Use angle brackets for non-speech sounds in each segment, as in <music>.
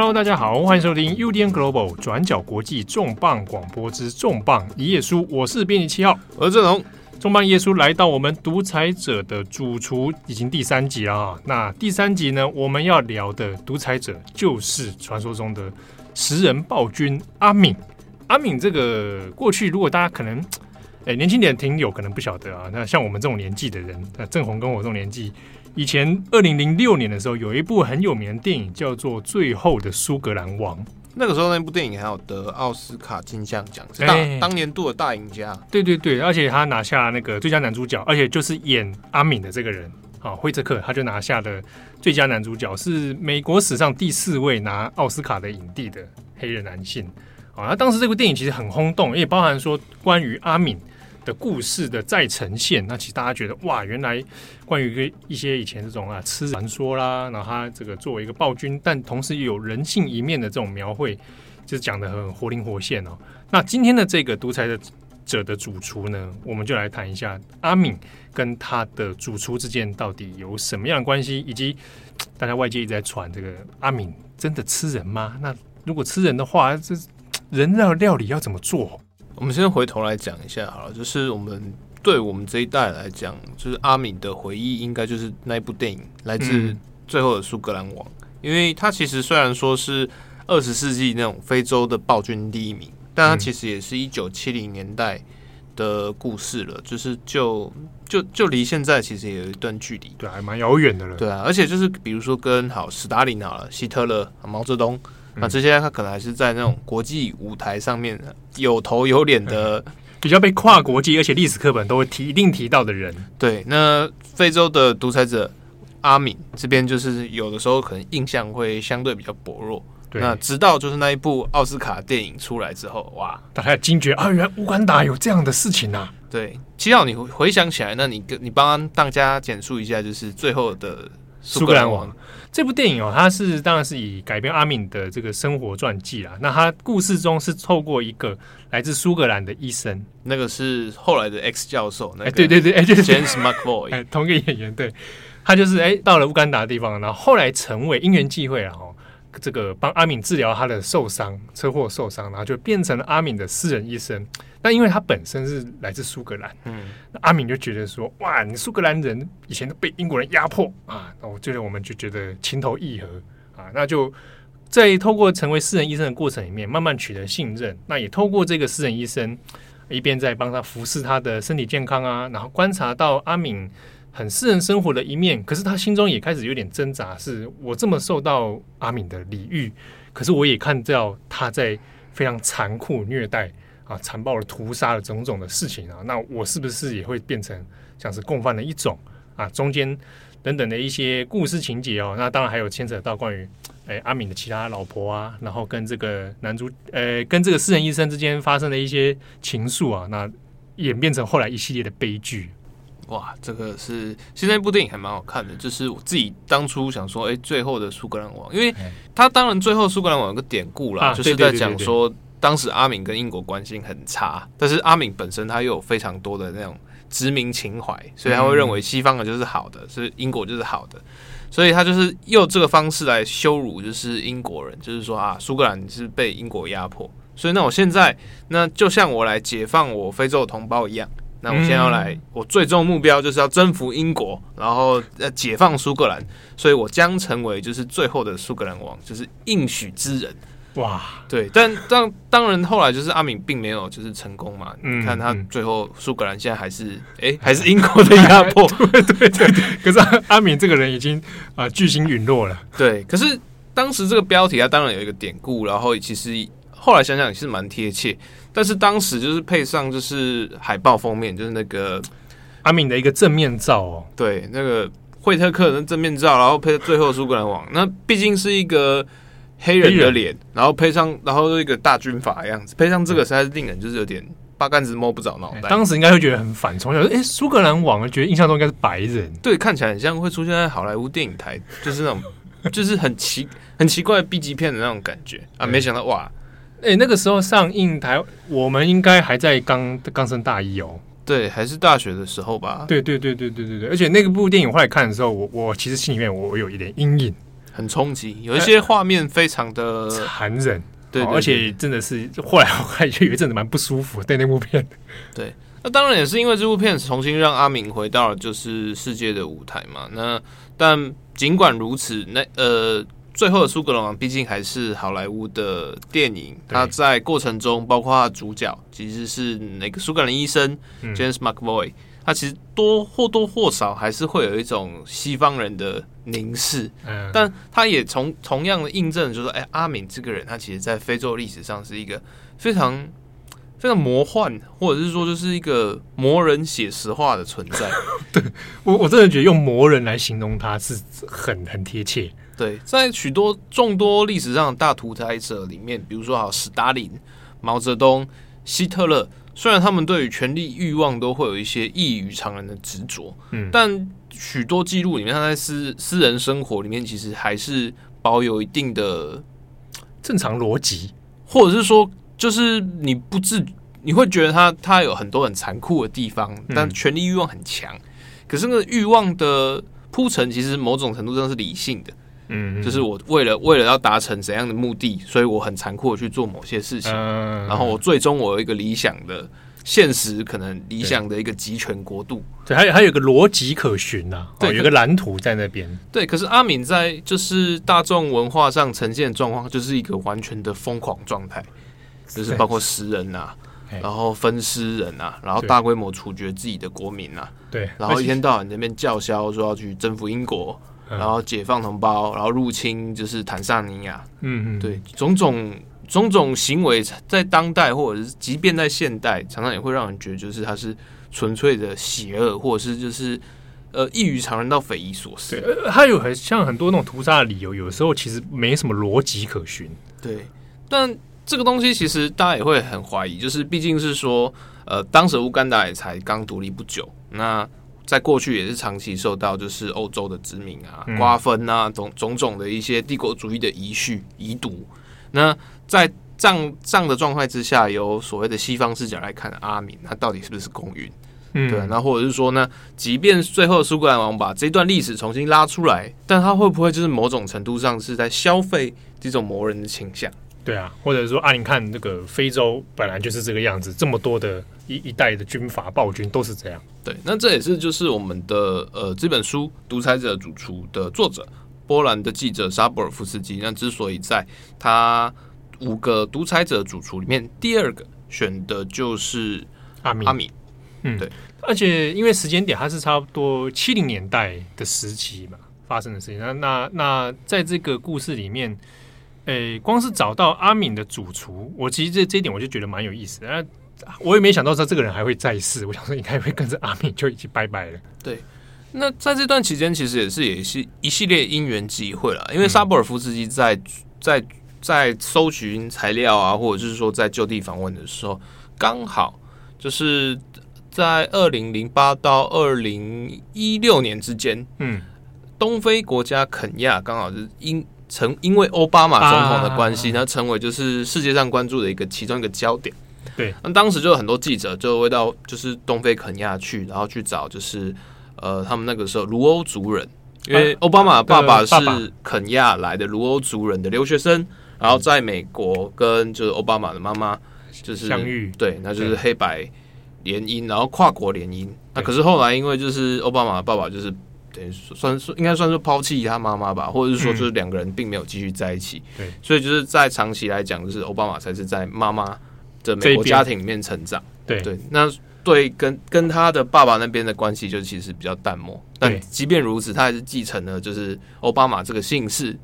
Hello，大家好，欢迎收听 UDN Global 转角国际重磅广播之重磅一页书，我是编辑七号，我是郑龙。重磅一页书来到我们独裁者的主厨已经第三集了啊，那第三集呢，我们要聊的独裁者就是传说中的食人暴君阿敏。阿敏这个过去，如果大家可能。哎，年轻点听友可能不晓得啊。那像我们这种年纪的人，那郑红跟我这种年纪，以前二零零六年的时候，有一部很有名的电影叫做《最后的苏格兰王》。那个时候那部电影还有得奥斯卡金像奖，是当、欸、当年度的大赢家。对对对，而且他拿下那个最佳男主角，而且就是演阿敏的这个人啊，惠特克，他就拿下了最佳男主角，是美国史上第四位拿奥斯卡的影帝的黑人男性啊。那当时这部电影其实很轰动，也包含说关于阿敏。的故事的再呈现，那其实大家觉得哇，原来关于一个一些以前这种啊吃传说啦，然后他这个作为一个暴君，但同时有人性一面的这种描绘，就是讲得很活灵活现哦。那今天的这个独裁的者的主厨呢，我们就来谈一下阿敏跟他的主厨之间到底有什么样的关系，以及 <tsk> 大家外界一直在传这个阿敏真的吃人吗？那如果吃人的话，这人料料理要怎么做？我们先回头来讲一下好了，就是我们对我们这一代来讲，就是阿敏的回忆，应该就是那一部电影《来自最后的苏格兰王》，因为他其实虽然说是二十世纪那种非洲的暴君第一名，但他其实也是一九七零年代的故事了，就是就就就离现在其实也有一段距离，对，还蛮遥远的了，对啊，而且就是比如说跟好斯大林好了，希特勒、毛泽东。那这些他可能还是在那种国际舞台上面有头有脸的，比较被跨国际，而且历史课本都会提一定提到的人。对，那非洲的独裁者阿敏这边就是有的时候可能印象会相对比较薄弱。对，那直到就是那一部奥斯卡电影出来之后，哇，大家惊觉啊，原来乌干达有这样的事情啊！对，七号你回想起来，那你跟你帮大家简述一下，就是最后的。苏格兰王这部电影哦，它是当然是以改编阿敏的这个生活传记啦。那他故事中是透过一个来自苏格兰的医生，那个是后来的 X 教授，那个、对对对，哎，就是 James McAvoy，哎，<laughs> 同一个演员，对，他就是哎到了乌干达的地方，然后后来成为因缘际会啊，哦，这个帮阿敏治疗他的受伤，车祸受伤，然后就变成了阿敏的私人医生。但因为他本身是来自苏格兰，嗯，那阿敏就觉得说，哇，你苏格兰人以前都被英国人压迫啊，那我觉得我们就觉得情投意合啊，那就在透过成为私人医生的过程里面，慢慢取得信任。那也透过这个私人医生一边在帮他服侍他的身体健康啊，然后观察到阿敏很私人生活的一面，可是他心中也开始有点挣扎，是我这么受到阿敏的礼遇，可是我也看到他在非常残酷虐待。啊，残暴的屠杀的种种的事情啊，那我是不是也会变成像是共犯的一种啊？中间等等的一些故事情节哦，那当然还有牵扯到关于诶、欸、阿敏的其他老婆啊，然后跟这个男主呃、欸、跟这个私人医生之间发生的一些情愫啊，那演变成后来一系列的悲剧。哇，这个是现在一部电影还蛮好看的，就是我自己当初想说，哎、欸，最后的苏格兰王，因为他当然最后苏格兰王有个典故啦，啊、就是在讲说。当时阿敏跟英国关系很差，但是阿敏本身他又有非常多的那种殖民情怀，所以他会认为西方的就是好的，所以英国就是好的，所以他就是用这个方式来羞辱就是英国人，就是说啊，苏格兰是被英国压迫，所以那我现在那就像我来解放我非洲的同胞一样，那我现在要来，我最终目标就是要征服英国，然后要解放苏格兰，所以我将成为就是最后的苏格兰王，就是应许之人。哇，对，但当当然后来就是阿敏并没有就是成功嘛。嗯、你看他最后苏格兰现在还是哎、嗯、还是英国的压迫，<laughs> 对对对。<laughs> 可是阿，阿敏这个人已经啊巨星陨落了。对，可是当时这个标题啊当然有一个典故，然后其实后来想想也是蛮贴切。但是当时就是配上就是海报封面就是那个阿敏的一个正面照哦，对，那个惠特克的正面照，然后配最后苏格兰王，那毕竟是一个。黑人的脸，然后配上，然后一个大军阀的样子，配上这个实在是令人就是有点八竿子摸不着脑袋。当时应该会觉得很烦，从小说，哎，苏格兰王，觉得印象中应该是白人，对，看起来很像会出现在好莱坞电影台，就是那种，就是很奇很奇怪的 B 级片的那种感觉啊！没想到哇，哎，那个时候上映台，我们应该还在刚刚升大一哦，对，还是大学的时候吧？对对对对对对对，而且那个部电影后来看的时候，我我其实心里面我有一点阴影。很冲击，有一些画面非常的残忍，对，而且真的是后来我还就有一阵子蛮不舒服，对那部片，<laughs> 对，那当然也是因为这部片重新让阿敏回到了就是世界的舞台嘛，那但尽管如此，那呃。最后的苏格兰王毕竟还是好莱坞的电影，他在过程中，包括他的主角其实是那个苏格兰医生 James McAvoy，他其实多或多或少还是会有一种西方人的凝视，嗯但他也从同样的印证，就是说，哎，阿敏这个人，他其实在非洲历史上是一个非常非常魔幻，或者是说就是一个魔人写实化的存在。<laughs> 对我，我真的觉得用魔人来形容他是很很贴切。对，在许多众多历史上的大屠宰者里面，比如说好史达林、毛泽东、希特勒，虽然他们对于权力欲望都会有一些异于常人的执着，嗯，但许多记录里面，他在私私人生活里面其实还是保有一定的正常逻辑，或者是说，就是你不自你会觉得他他有很多很残酷的地方，但权力欲望很强，可是那个欲望的铺陈其实某种程度上是理性的。嗯，就是我为了为了要达成怎样的目的，所以我很残酷的去做某些事情，嗯、然后我最终我有一个理想的现实，可能理想的一个集权国度，对，还有还有个逻辑可循呐、啊，对，有个蓝图在那边，对。可是阿敏在就是大众文化上呈现的状况，就是一个完全的疯狂状态，就是包括食人呐、啊，然后分尸人呐，然后大规模处决自己的国民呐，对，然后一天到晚在那边叫嚣说要去征服英国。然后解放同胞，然后入侵就是坦桑尼亚，嗯嗯，对，种种种种行为，在当代或者是即便在现代，常常也会让人觉得就是它是纯粹的邪恶，或者是就是呃异于常人到匪夷所思。对，他有很像很多那种屠杀的理由，有时候其实没什么逻辑可循。对，但这个东西其实大家也会很怀疑，就是毕竟是说，呃，当时乌干达也才刚独立不久，那。在过去也是长期受到就是欧洲的殖民啊、瓜分啊，种种种的一些帝国主义的遗绪遗毒。那在这样这样的状态之下，由所谓的西方视角来看阿敏，他到底是不是公允？嗯，对。那或者是说呢，即便最后苏格兰王把这段历史重新拉出来，但他会不会就是某种程度上是在消费这种魔人的倾向？对啊，或者说啊，你看这个非洲本来就是这个样子，这么多的一一代的军阀暴君都是这样。对，那这也是就是我们的呃这本书《独裁者主厨》的作者波兰的记者沙博尔夫斯基，那之所以在他五个独裁者主厨里面第二个选的就是阿米阿米，嗯，对，而且因为时间点它是差不多七零年代的时期嘛发生的事情，那那那在这个故事里面。诶、欸，光是找到阿敏的主厨，我其实这这一点我就觉得蛮有意思的。那我也没想到他这个人还会再世，我想说应该会跟着阿敏就一起拜拜了。对，那在这段期间，其实也是也是一系列因缘际会了。因为沙博尔夫斯基在在在搜寻材料啊，或者就是说在就地访问的时候，刚好就是在二零零八到二零一六年之间，嗯，东非国家肯亚刚好是因。成因为奥巴马总统的关系，呢、啊，成为就是世界上关注的一个其中一个焦点。对，那当时就有很多记者就会到就是东非肯亚去，然后去找就是呃他们那个时候卢欧族人，因为奥巴马爸爸是肯亚来的卢欧族人的留学生，然后在美国跟就是奥巴马的妈妈就是相遇，对，那就是黑白联姻，然后跨国联姻。那可是后来因为就是奥巴马的爸爸就是。算是应该算是抛弃他妈妈吧，或者是说就是两个人并没有继续在一起。对、嗯，所以就是在长期来讲，就是奥巴马才是在妈妈的美国家庭里面成长。对对，那对跟跟他的爸爸那边的关系就其实比较淡漠。但即便如此，他还是继承了就是奥巴马这个姓氏，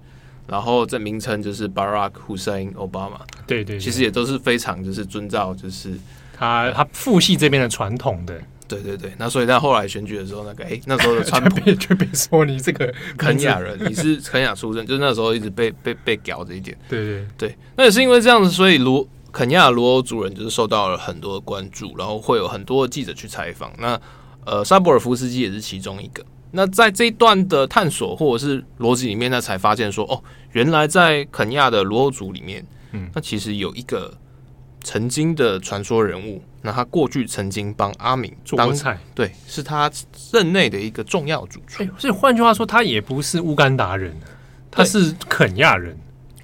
然后这名称就是 Barack Hussein Obama。对，对对，其实也都是非常就是遵照就是他他父系这边的传统的。对对对，那所以在后来选举的时候，那个哎，那时候的 <laughs> 川普就别说你这个肯亚人，你是肯雅出生，<laughs> 就是那时候一直被被被屌着一点。对对对，那也是因为这样子，所以罗肯亚罗欧族人就是受到了很多的关注，然后会有很多的记者去采访。那呃，沙博尔夫斯基也是其中一个。那在这一段的探索或者是逻辑里面，那才发现说，哦，原来在肯亚的罗欧族里面，嗯，那其实有一个。曾经的传说人物，那他过去曾经帮阿敏当做菜，对，是他任内的一个重要主厨。欸、所以换句话说，他也不是乌干达人，他是肯亚人。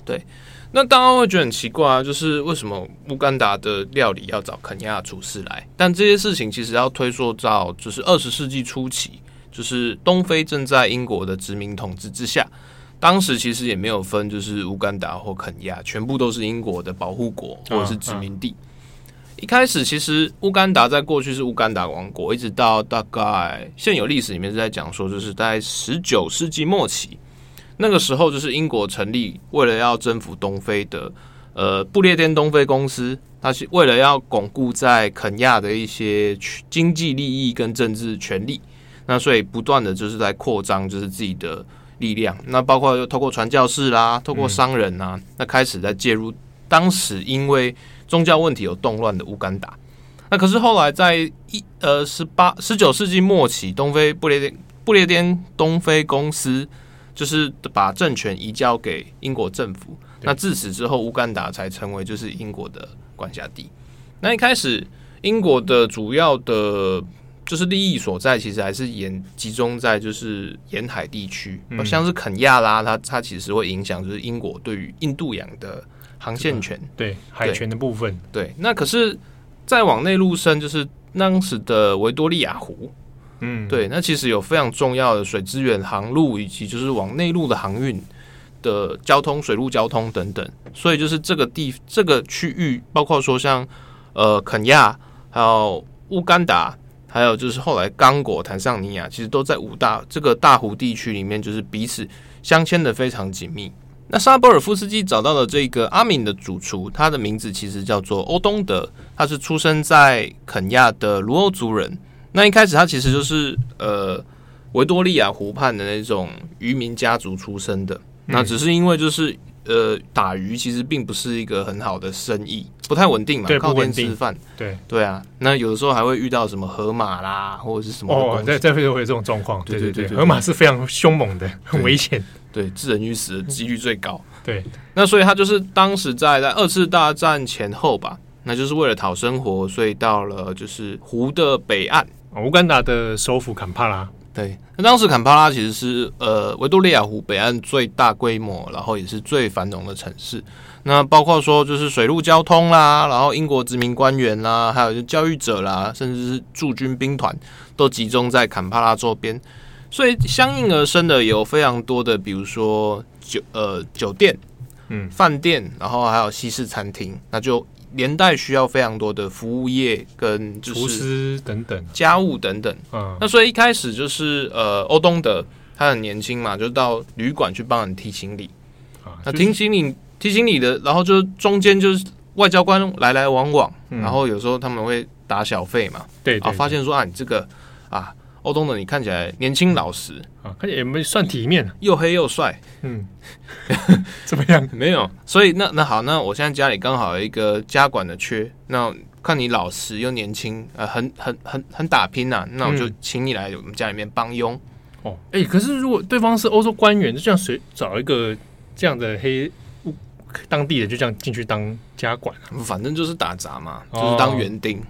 对，那大家会觉得很奇怪啊，就是为什么乌干达的料理要找肯亚厨师来？但这些事情其实要推溯到就是二十世纪初期，就是东非正在英国的殖民统治之下。当时其实也没有分，就是乌干达或肯亚，全部都是英国的保护国或者是殖民地。一开始其实乌干达在过去是乌干达王国，一直到大概现有历史里面是在讲说，就是在十九世纪末期，那个时候就是英国成立，为了要征服东非的呃不列颠东非公司，它是为了要巩固在肯亚的一些经济利益跟政治权利，那所以不断的就是在扩张，就是自己的。力量，那包括又透过传教士啦，透过商人呐、啊，嗯、那开始在介入当时因为宗教问题有动乱的乌干达。那可是后来在一呃十八十九世纪末期，东非不列颠不列颠东非公司就是把政权移交给英国政府。那自此之后，乌干达才成为就是英国的管辖地。那一开始英国的主要的。就是利益所在，其实还是沿集中在就是沿海地区，嗯、像是肯亚啦，它它其实会影响就是英国对于印度洋的航线权，对海权的部分。对，那可是再往内陆深，就是当时的维多利亚湖，嗯，对，那其实有非常重要的水资源、航路以及就是往内陆的航运的交通、水路交通等等，所以就是这个地这个区域，包括说像呃肯亚还有乌干达。还有就是后来刚果、坦桑尼亚，其实都在五大这个大湖地区里面，就是彼此相牵的非常紧密。那沙波尔夫斯基找到了这个阿敏的主厨，他的名字其实叫做欧东德，他是出生在肯亚的卢欧族人。那一开始他其实就是呃维多利亚湖畔的那种渔民家族出身的，那只是因为就是。呃，打鱼其实并不是一个很好的生意，不太稳定嘛，对靠天吃饭。对对啊，那有的时候还会遇到什么河马啦，或者是什么哦，在在非洲会有这种状况。对对对，河马是非常凶猛的，很危险，对，致人于死的几率最高。<laughs> 对，那所以他就是当时在在二次大战前后吧，那就是为了讨生活，所以到了就是湖的北岸，乌干达的首府坎帕拉。对，那当时坎帕拉其实是呃维多利亚湖北岸最大规模，然后也是最繁荣的城市。那包括说就是水陆交通啦，然后英国殖民官员啦，还有就教育者啦，甚至是驻军兵团都集中在坎帕拉周边，所以相应而生的有非常多的，比如说酒呃酒店、嗯饭店，然后还有西式餐厅，那就。连带需要非常多的服务业跟厨师等等。家务等等，嗯，那所以一开始就是呃欧东德他很年轻嘛，就到旅馆去帮人提行李。啊，那提行李提行李的，然后就中间就是外交官来来往往，嗯、然后有时候他们会打小费嘛，对，啊，发现说啊你这个啊。欧东的，你看起来年轻老实啊，看起来也没算体面，又黑又帅，嗯，<laughs> 怎么样？没有，所以那那好，那我现在家里刚好有一个家管的缺，那看你老实又年轻，呃，很很很很打拼呐、啊，那我就请你来我们家里面帮佣。嗯、哦，哎、欸，可是如果对方是欧洲官员，就这样随找一个这样的黑当地人，就这样进去当家管，反正就是打杂嘛，就是当园丁。哦、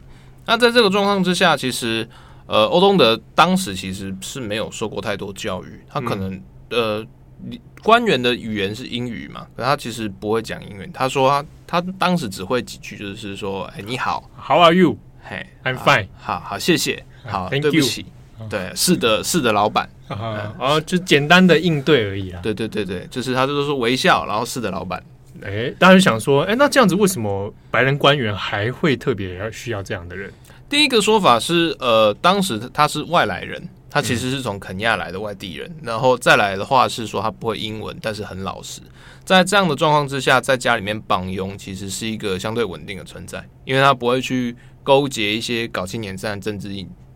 那在这个状况之下，其实。呃，欧东德当时其实是没有受过太多教育，他可能、嗯、呃官员的语言是英语嘛，可他其实不会讲英语。他说他他当时只会几句，就是说，哎，你好，How are you？嘿，I'm fine。好好，谢谢。好。对不起。对，是的，是的，老板。然后就简单的应对而已啊。对对对对，就是他就是说微笑，然后是的，老板。哎，大家就想说，哎，那这样子为什么白人官员还会特别要需要这样的人？第一个说法是，呃，当时他是外来人，他其实是从肯亚来的外地人。嗯、然后再来的话是说他不会英文，但是很老实。在这样的状况之下，在家里面帮佣其实是一个相对稳定的存在，因为他不会去勾结一些搞青年战、政治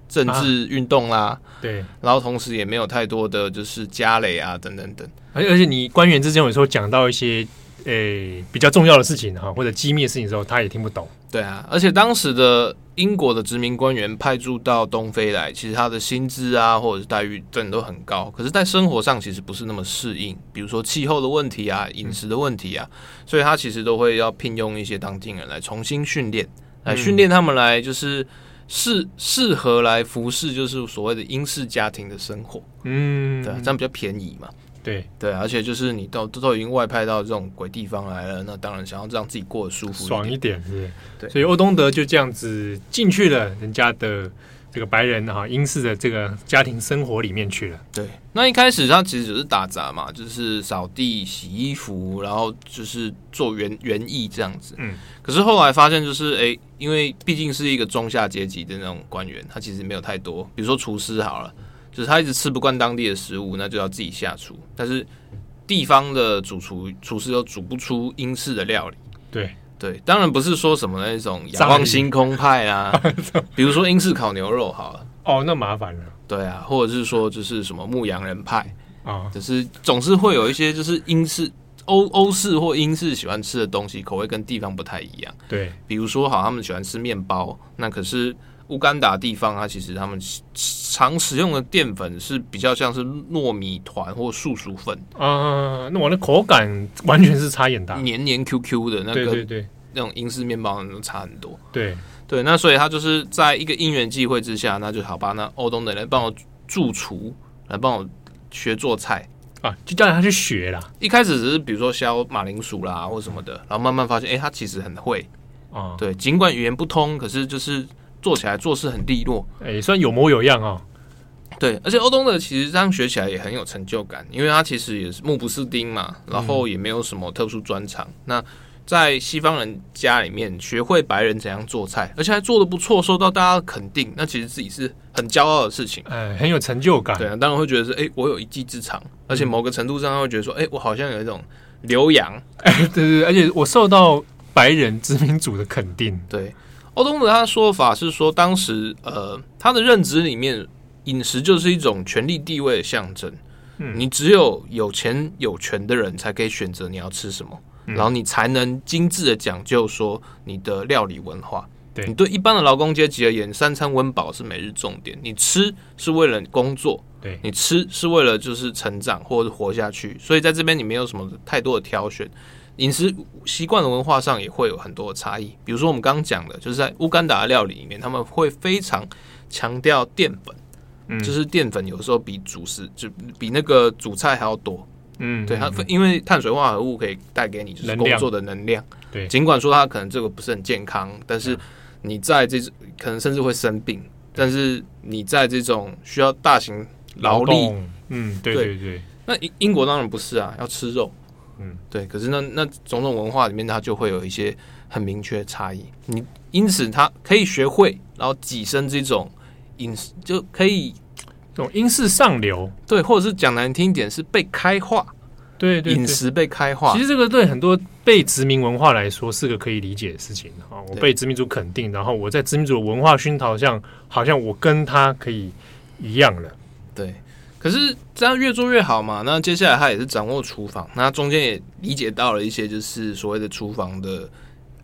政治运动啦、啊。对，然后同时也没有太多的就是家累啊等等等。而而且你官员之间有时候讲到一些。诶、欸，比较重要的事情哈，或者机密的事情的时候，他也听不懂。对啊，而且当时的英国的殖民官员派驻到东非来，其实他的薪资啊，或者是待遇，真的都很高。可是，在生活上其实不是那么适应，比如说气候的问题啊，饮食的问题啊，嗯、所以他其实都会要聘用一些当地人来重新训练，来训练他们来就是适适合来服侍，就是所谓的英式家庭的生活。嗯，对，这样比较便宜嘛。对对，而且就是你都都已经外派到这种鬼地方来了，那当然想要让自己过得舒服爽一点，是不是？对，所以欧东德就这样子进去了人家的这个白人哈英式的这个家庭生活里面去了。对，那一开始他其实只是打杂嘛，就是扫地、洗衣服，然后就是做园园艺这样子。嗯，可是后来发现就是，哎，因为毕竟是一个中下阶级的那种官员，他其实没有太多，比如说厨师好了。就是他一直吃不惯当地的食物，那就要自己下厨。但是地方的主厨厨师又煮不出英式的料理。对对，当然不是说什么那种仰望星空派啊，<laughs> 比如说英式烤牛肉好了。哦，那麻烦了。对啊，或者是说就是什么牧羊人派啊，只、就是总是会有一些就是英式欧欧式或英式喜欢吃的东西，口味跟地方不太一样。对，比如说好，他们喜欢吃面包，那可是。乌干达地方，它其实他们常使用的淀粉是比较像是糯米团或素薯粉啊，那我的口感完全是差很大，黏黏 Q Q 的那个，对对对，那种英式面包都差很多。对对，那所以他就是在一个因缘际会之下，那就好吧，那欧东的人帮我助厨，来帮我学做菜啊，就叫他去学啦。一开始只是比如说削马铃薯啦或什么的，然后慢慢发现，哎、欸，他其实很会啊。对，尽管语言不通，可是就是。做起来做事很利落，哎、欸，算有模有样哦。对，而且欧东的其实这样学起来也很有成就感，因为他其实也是目不识丁嘛，然后也没有什么特殊专长。嗯、那在西方人家里面学会白人怎样做菜，而且还做的不错，受到大家的肯定，那其实自己是很骄傲的事情，哎、欸，很有成就感。对啊，当然会觉得是，哎、欸，我有一技之长，而且某个程度上会觉得说，哎、欸，我好像有一种留洋，哎、欸，对对，而且我受到白人殖民主的肯定，对。欧东德他的说法是说，当时呃，他的认知里面，饮食就是一种权力地位的象征。嗯，你只有有钱有权的人才可以选择你要吃什么，嗯、然后你才能精致的讲究说你的料理文化。对，你对一般的劳工阶级而言，三餐温饱是每日重点。你吃是为了工作，对，你吃是为了就是成长或者活下去。所以在这边你没有什么太多的挑选。饮食习惯的文化上也会有很多的差异，比如说我们刚刚讲的，就是在乌干达的料理里面，他们会非常强调淀粉，嗯，就是淀粉有时候比主食就比那个主菜还要多，嗯，对，它因为碳水化合物可以带给你就是工作的能量，对，尽管说它可能这个不是很健康，但是你在这种可能甚至会生病，但是你在这种需要大型劳力，嗯，对对对，那英英国当然不是啊，要吃肉。嗯，对，可是那那种种文化里面，它就会有一些很明确的差异。你因此，他可以学会，然后跻身这种饮食，就可以这种英式上流，对，或者是讲难听一点，是被开化，对，对，对，饮食被开化。其实这个对很多被殖民文化来说是个可以理解的事情啊。我被殖民主肯定，然后我在殖民主的文化熏陶下，好像我跟他可以一样了，对。可是这样越做越好嘛？那接下来他也是掌握厨房，那中间也理解到了一些就是所谓的厨房的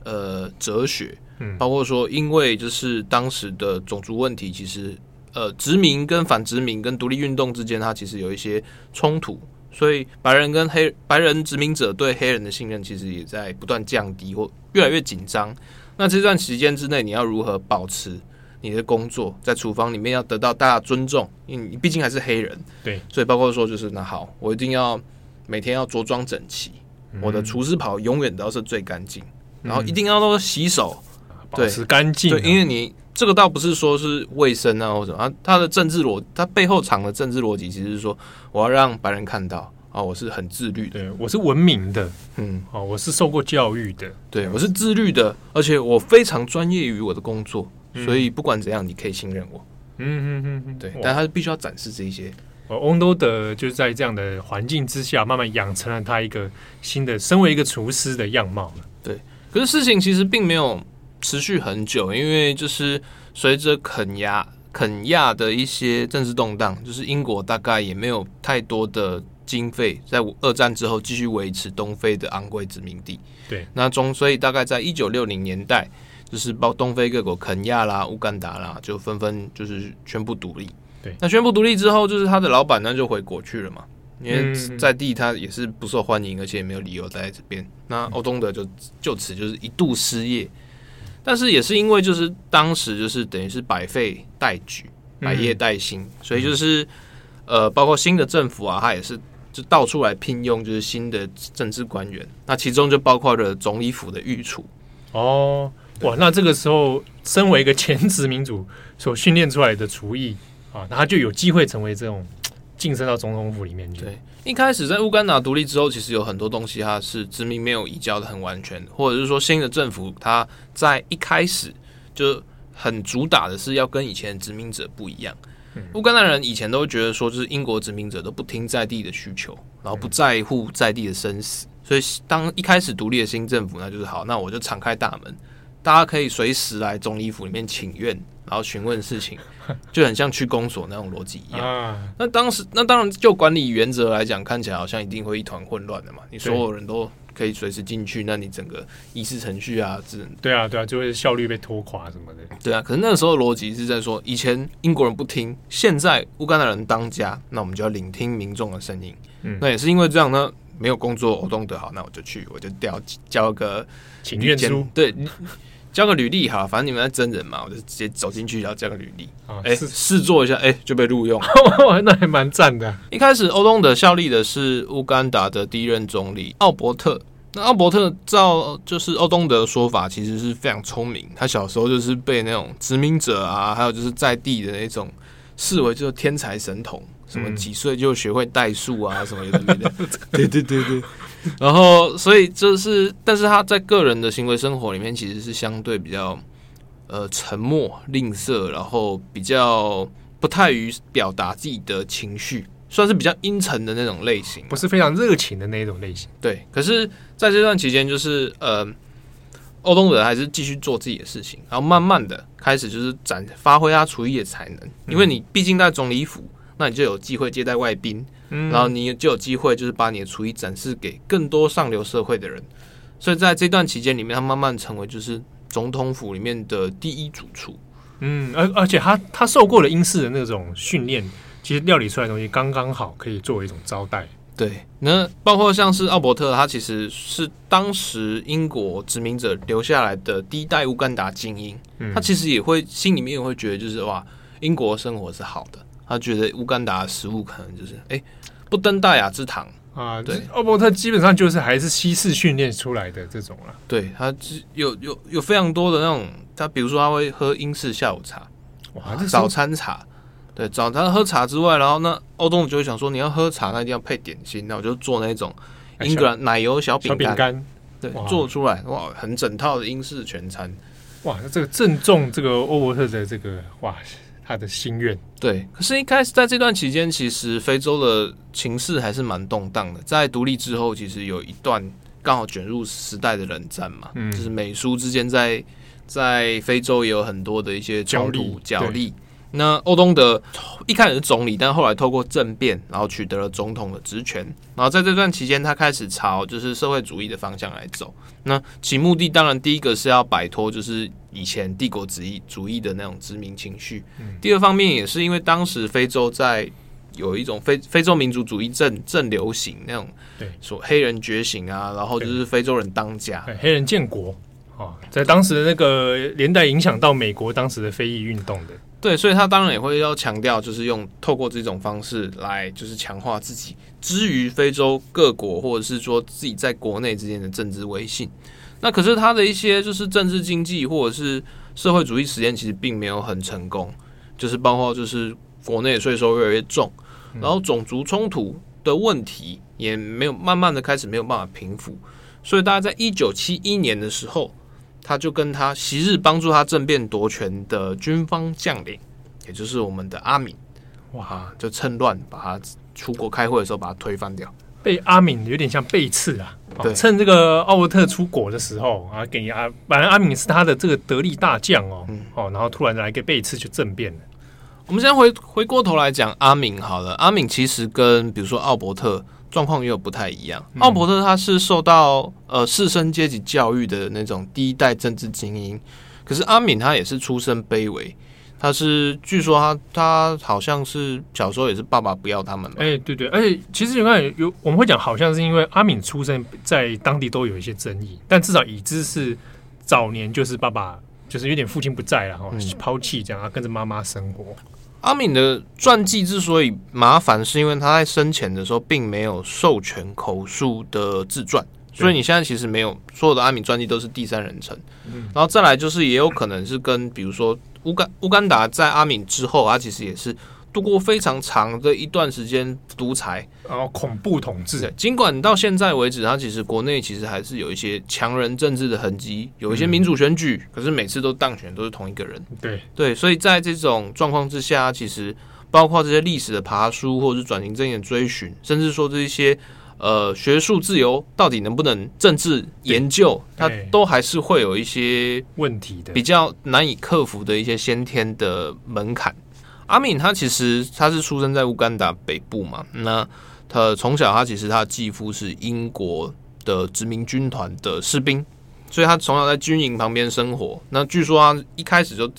呃哲学，嗯，包括说因为就是当时的种族问题，其实呃殖民跟反殖民跟独立运动之间，它其实有一些冲突，所以白人跟黑白人殖民者对黑人的信任其实也在不断降低或越来越紧张。那这段时间之内，你要如何保持？你的工作在厨房里面要得到大家尊重，因为你毕竟还是黑人，对，所以包括说就是那好，我一定要每天要着装整齐，嗯、我的厨师袍永远都是最干净，然后一定要都洗手，保持干净，对，因为你这个倒不是说是卫生啊或者啊，他的政治逻，他背后藏的政治逻辑其实是说，我要让白人看到啊，我是很自律的，对，我是文明的，嗯，哦，我是受过教育的，对，我是自律的，而且我非常专业于我的工作。所以不管怎样，你可以信任我。嗯嗯嗯对，但他必须要展示这一些。欧东德就是在这样的环境之下，慢慢养成了他一个新的身为一个厨师的样貌。对，可是事情其实并没有持续很久，因为就是随着肯亚肯亚的一些政治动荡，就是英国大概也没有太多的经费在二战之后继续维持东非的昂贵殖民地。对，那中所以大概在一九六零年代。就是包东非各国，肯亚啦、乌干达啦，就纷纷就是宣布独立。对，那宣布独立之后，就是他的老板呢就回国去了嘛，因为在地他也是不受欢迎，而且也没有理由待在这边。那欧东德就就此就是一度失业，但是也是因为就是当时就是等于是百废待举、百业待兴，所以就是呃，包括新的政府啊，他也是就到处来聘用就是新的政治官员，那其中就包括了总理府的御厨。哦，哇，那这个时候身为一个前殖民主所训练出来的厨艺啊，那他就有机会成为这种 <tsk> 晋升到总统府里面去。对，一开始在乌干达独立之后，其实有很多东西它是殖民没有移交的很完全，或者是说新的政府它在一开始就很主打的是要跟以前的殖民者不一样。乌干达人以前都会觉得说，就是英国殖民者都不听在地的需求，然后不在乎在地的生死，所以当一开始独立的新政府，那就是好，那我就敞开大门，大家可以随时来总理府里面请愿，然后询问事情，<laughs> 就很像去公所那种逻辑一样。那当时，那当然就管理原则来讲，看起来好像一定会一团混乱的嘛，你所有人都。可以随时进去，那你整个议事程序啊，这对啊，对啊，就会效率被拖垮什么的。对啊，可是那个时候逻辑是在说，以前英国人不听，现在乌干达人当家，那我们就要聆听民众的声音。嗯，那也是因为这样呢，没有工作，欧东德好，那我就去，我就调交个请愿书，对，<laughs> 交个履历哈，反正你们在真人嘛，我就直接走进去，然后交个履历，哎、哦，试做一下，哎，就被录用，<laughs> 那还蛮赞的。一开始欧东德效力的是乌干达的第一任总理奥伯特。那奥伯特照就是欧东德的说法，其实是非常聪明。他小时候就是被那种殖民者啊，还有就是在地的那种视为就是天才神童，什么几岁就学会代数啊，什么有的没的。<laughs> 对对对对。然后，所以这是，但是他在个人的行为生活里面，其实是相对比较呃沉默、吝啬，然后比较不太于表达自己的情绪。算是比较阴沉的那种类型，不是非常热情的那种类型。对，可是在这段期间，就是呃，欧东德还是继续做自己的事情，然后慢慢的开始就是展发挥他厨艺的才能。因为你毕竟在总理府，那你就有机会接待外宾，然后你就有机会就是把你的厨艺展示给更多上流社会的人。所以在这段期间里面，他慢慢成为就是总统府里面的第一主厨。嗯，而而且他他受过了英式的那种训练。其实料理出来的东西刚刚好，可以作为一种招待。对，那包括像是奥伯特，他其实是当时英国殖民者留下来的第一代乌干达精英。嗯，他其实也会心里面也会觉得，就是哇，英国生活是好的。他觉得乌干达的食物可能就是哎，不登大雅之堂啊。对，奥伯特基本上就是还是西式训练出来的这种了。对，他有有有非常多的那种，他比如说他会喝英式下午茶，哇，早餐茶。对，早餐喝茶之外，然后呢，欧东就会想说，你要喝茶，那一定要配点心，那我就做那种英格兰奶油小饼干，干，对，做出来哇，很整套的英式全餐，哇，那这个正中这个欧伯特的这个哇，他的心愿。对，可是，一开始在这段期间，其实非洲的情势还是蛮动荡的。在独立之后，其实有一段刚好卷入时代的冷战嘛，嗯，就是美苏之间在在非洲也有很多的一些冲突角力。那欧东德一开始是总理，但后来透过政变，然后取得了总统的职权。然后在这段期间，他开始朝就是社会主义的方向来走。那其目的当然第一个是要摆脱就是以前帝国主义主义的那种殖民情绪。第二方面也是因为当时非洲在有一种非非洲民族主义正正流行那种，对，说黑人觉醒啊，然后就是非洲人当家，黑人建国啊，在当时的那个年代影响到美国当时的非裔运动的。对，所以他当然也会要强调，就是用透过这种方式来，就是强化自己之于非洲各国，或者是说自己在国内之间的政治威信。那可是他的一些就是政治经济或者是社会主义实验，其实并没有很成功。就是包括就是国内税收越来越重，然后种族冲突的问题也没有慢慢的开始没有办法平复。所以大家在一九七一年的时候。他就跟他昔日帮助他政变夺权的军方将领，也就是我们的阿敏，哇，就趁乱把他出国开会的时候把他推翻掉。被阿敏有点像背刺啊，对，趁这个奥伯特出国的时候啊，给阿，本来阿敏是他的这个得力大将哦，嗯，哦，然后突然来个背刺就政变了。我们先回回过头来讲阿敏好了，阿敏其实跟比如说奥伯特。状况也有不太一样。奥伯特他是受到呃士绅阶级教育的那种第一代政治精英，可是阿敏他也是出身卑微，他是据说他他好像是小时候也是爸爸不要他们。哎、欸，对对，而且其实有看有我们会讲，好像是因为阿敏出生在当地都有一些争议，但至少已知是早年就是爸爸就是有点父亲不在了哈，抛弃这样，他跟着妈妈生活。阿敏的传记之所以麻烦，是因为他在生前的时候并没有授权口述的自传，所以你现在其实没有所有的阿敏传记都是第三人称。嗯，然后再来就是也有可能是跟比如说乌干乌干达在阿敏之后，他其实也是。度过非常长的一段时间独裁，然后恐怖统治。尽管到现在为止，它其实国内其实还是有一些强人政治的痕迹，有一些民主选举，嗯、可是每次都当选都是同一个人。对对，所以在这种状况之下，其实包括这些历史的爬书，或者是转型正义的追寻，甚至说这一些呃学术自由到底能不能政治研究，它都还是会有一些问题的，比较难以克服的一些先天的门槛。阿敏他其实他是出生在乌干达北部嘛，那他从小他其实他的继父是英国的殖民军团的士兵，所以他从小在军营旁边生活。那据说他一开始就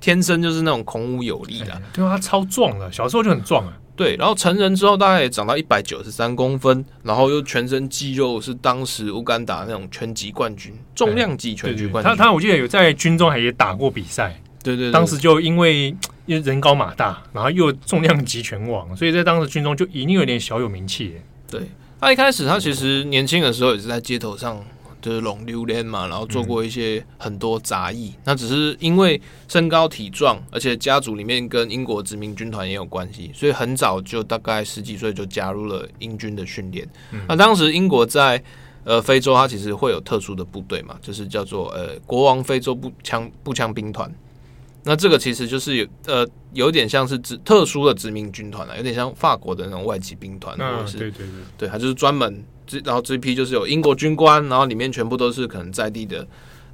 天生就是那种孔武有力的，欸，对啊，他超壮的，小时候就很壮啊。对，然后成人之后大概也长到一百九十三公分，然后又全身肌肉，是当时乌干达那种拳击冠军，重量级拳击冠军。他他我记得有在军中还也打过比赛。对，对对，当时就因为因为人高马大，然后又重量级拳王，所以在当时军中就一定有点小有名气。对，他一开始他其实年轻的时候也是在街头上就是龙榴莲嘛，然后做过一些很多杂役。那、嗯、只是因为身高体壮，而且家族里面跟英国殖民军团也有关系，所以很早就大概十几岁就加入了英军的训练。嗯、那当时英国在呃非洲，它其实会有特殊的部队嘛，就是叫做呃国王非洲步枪步枪兵团。那这个其实就是有呃有点像是殖特殊的殖民军团啊，有点像法国的那种外籍兵团，或者是对对对，对，它就是专门这然后这批就是有英国军官，然后里面全部都是可能在地的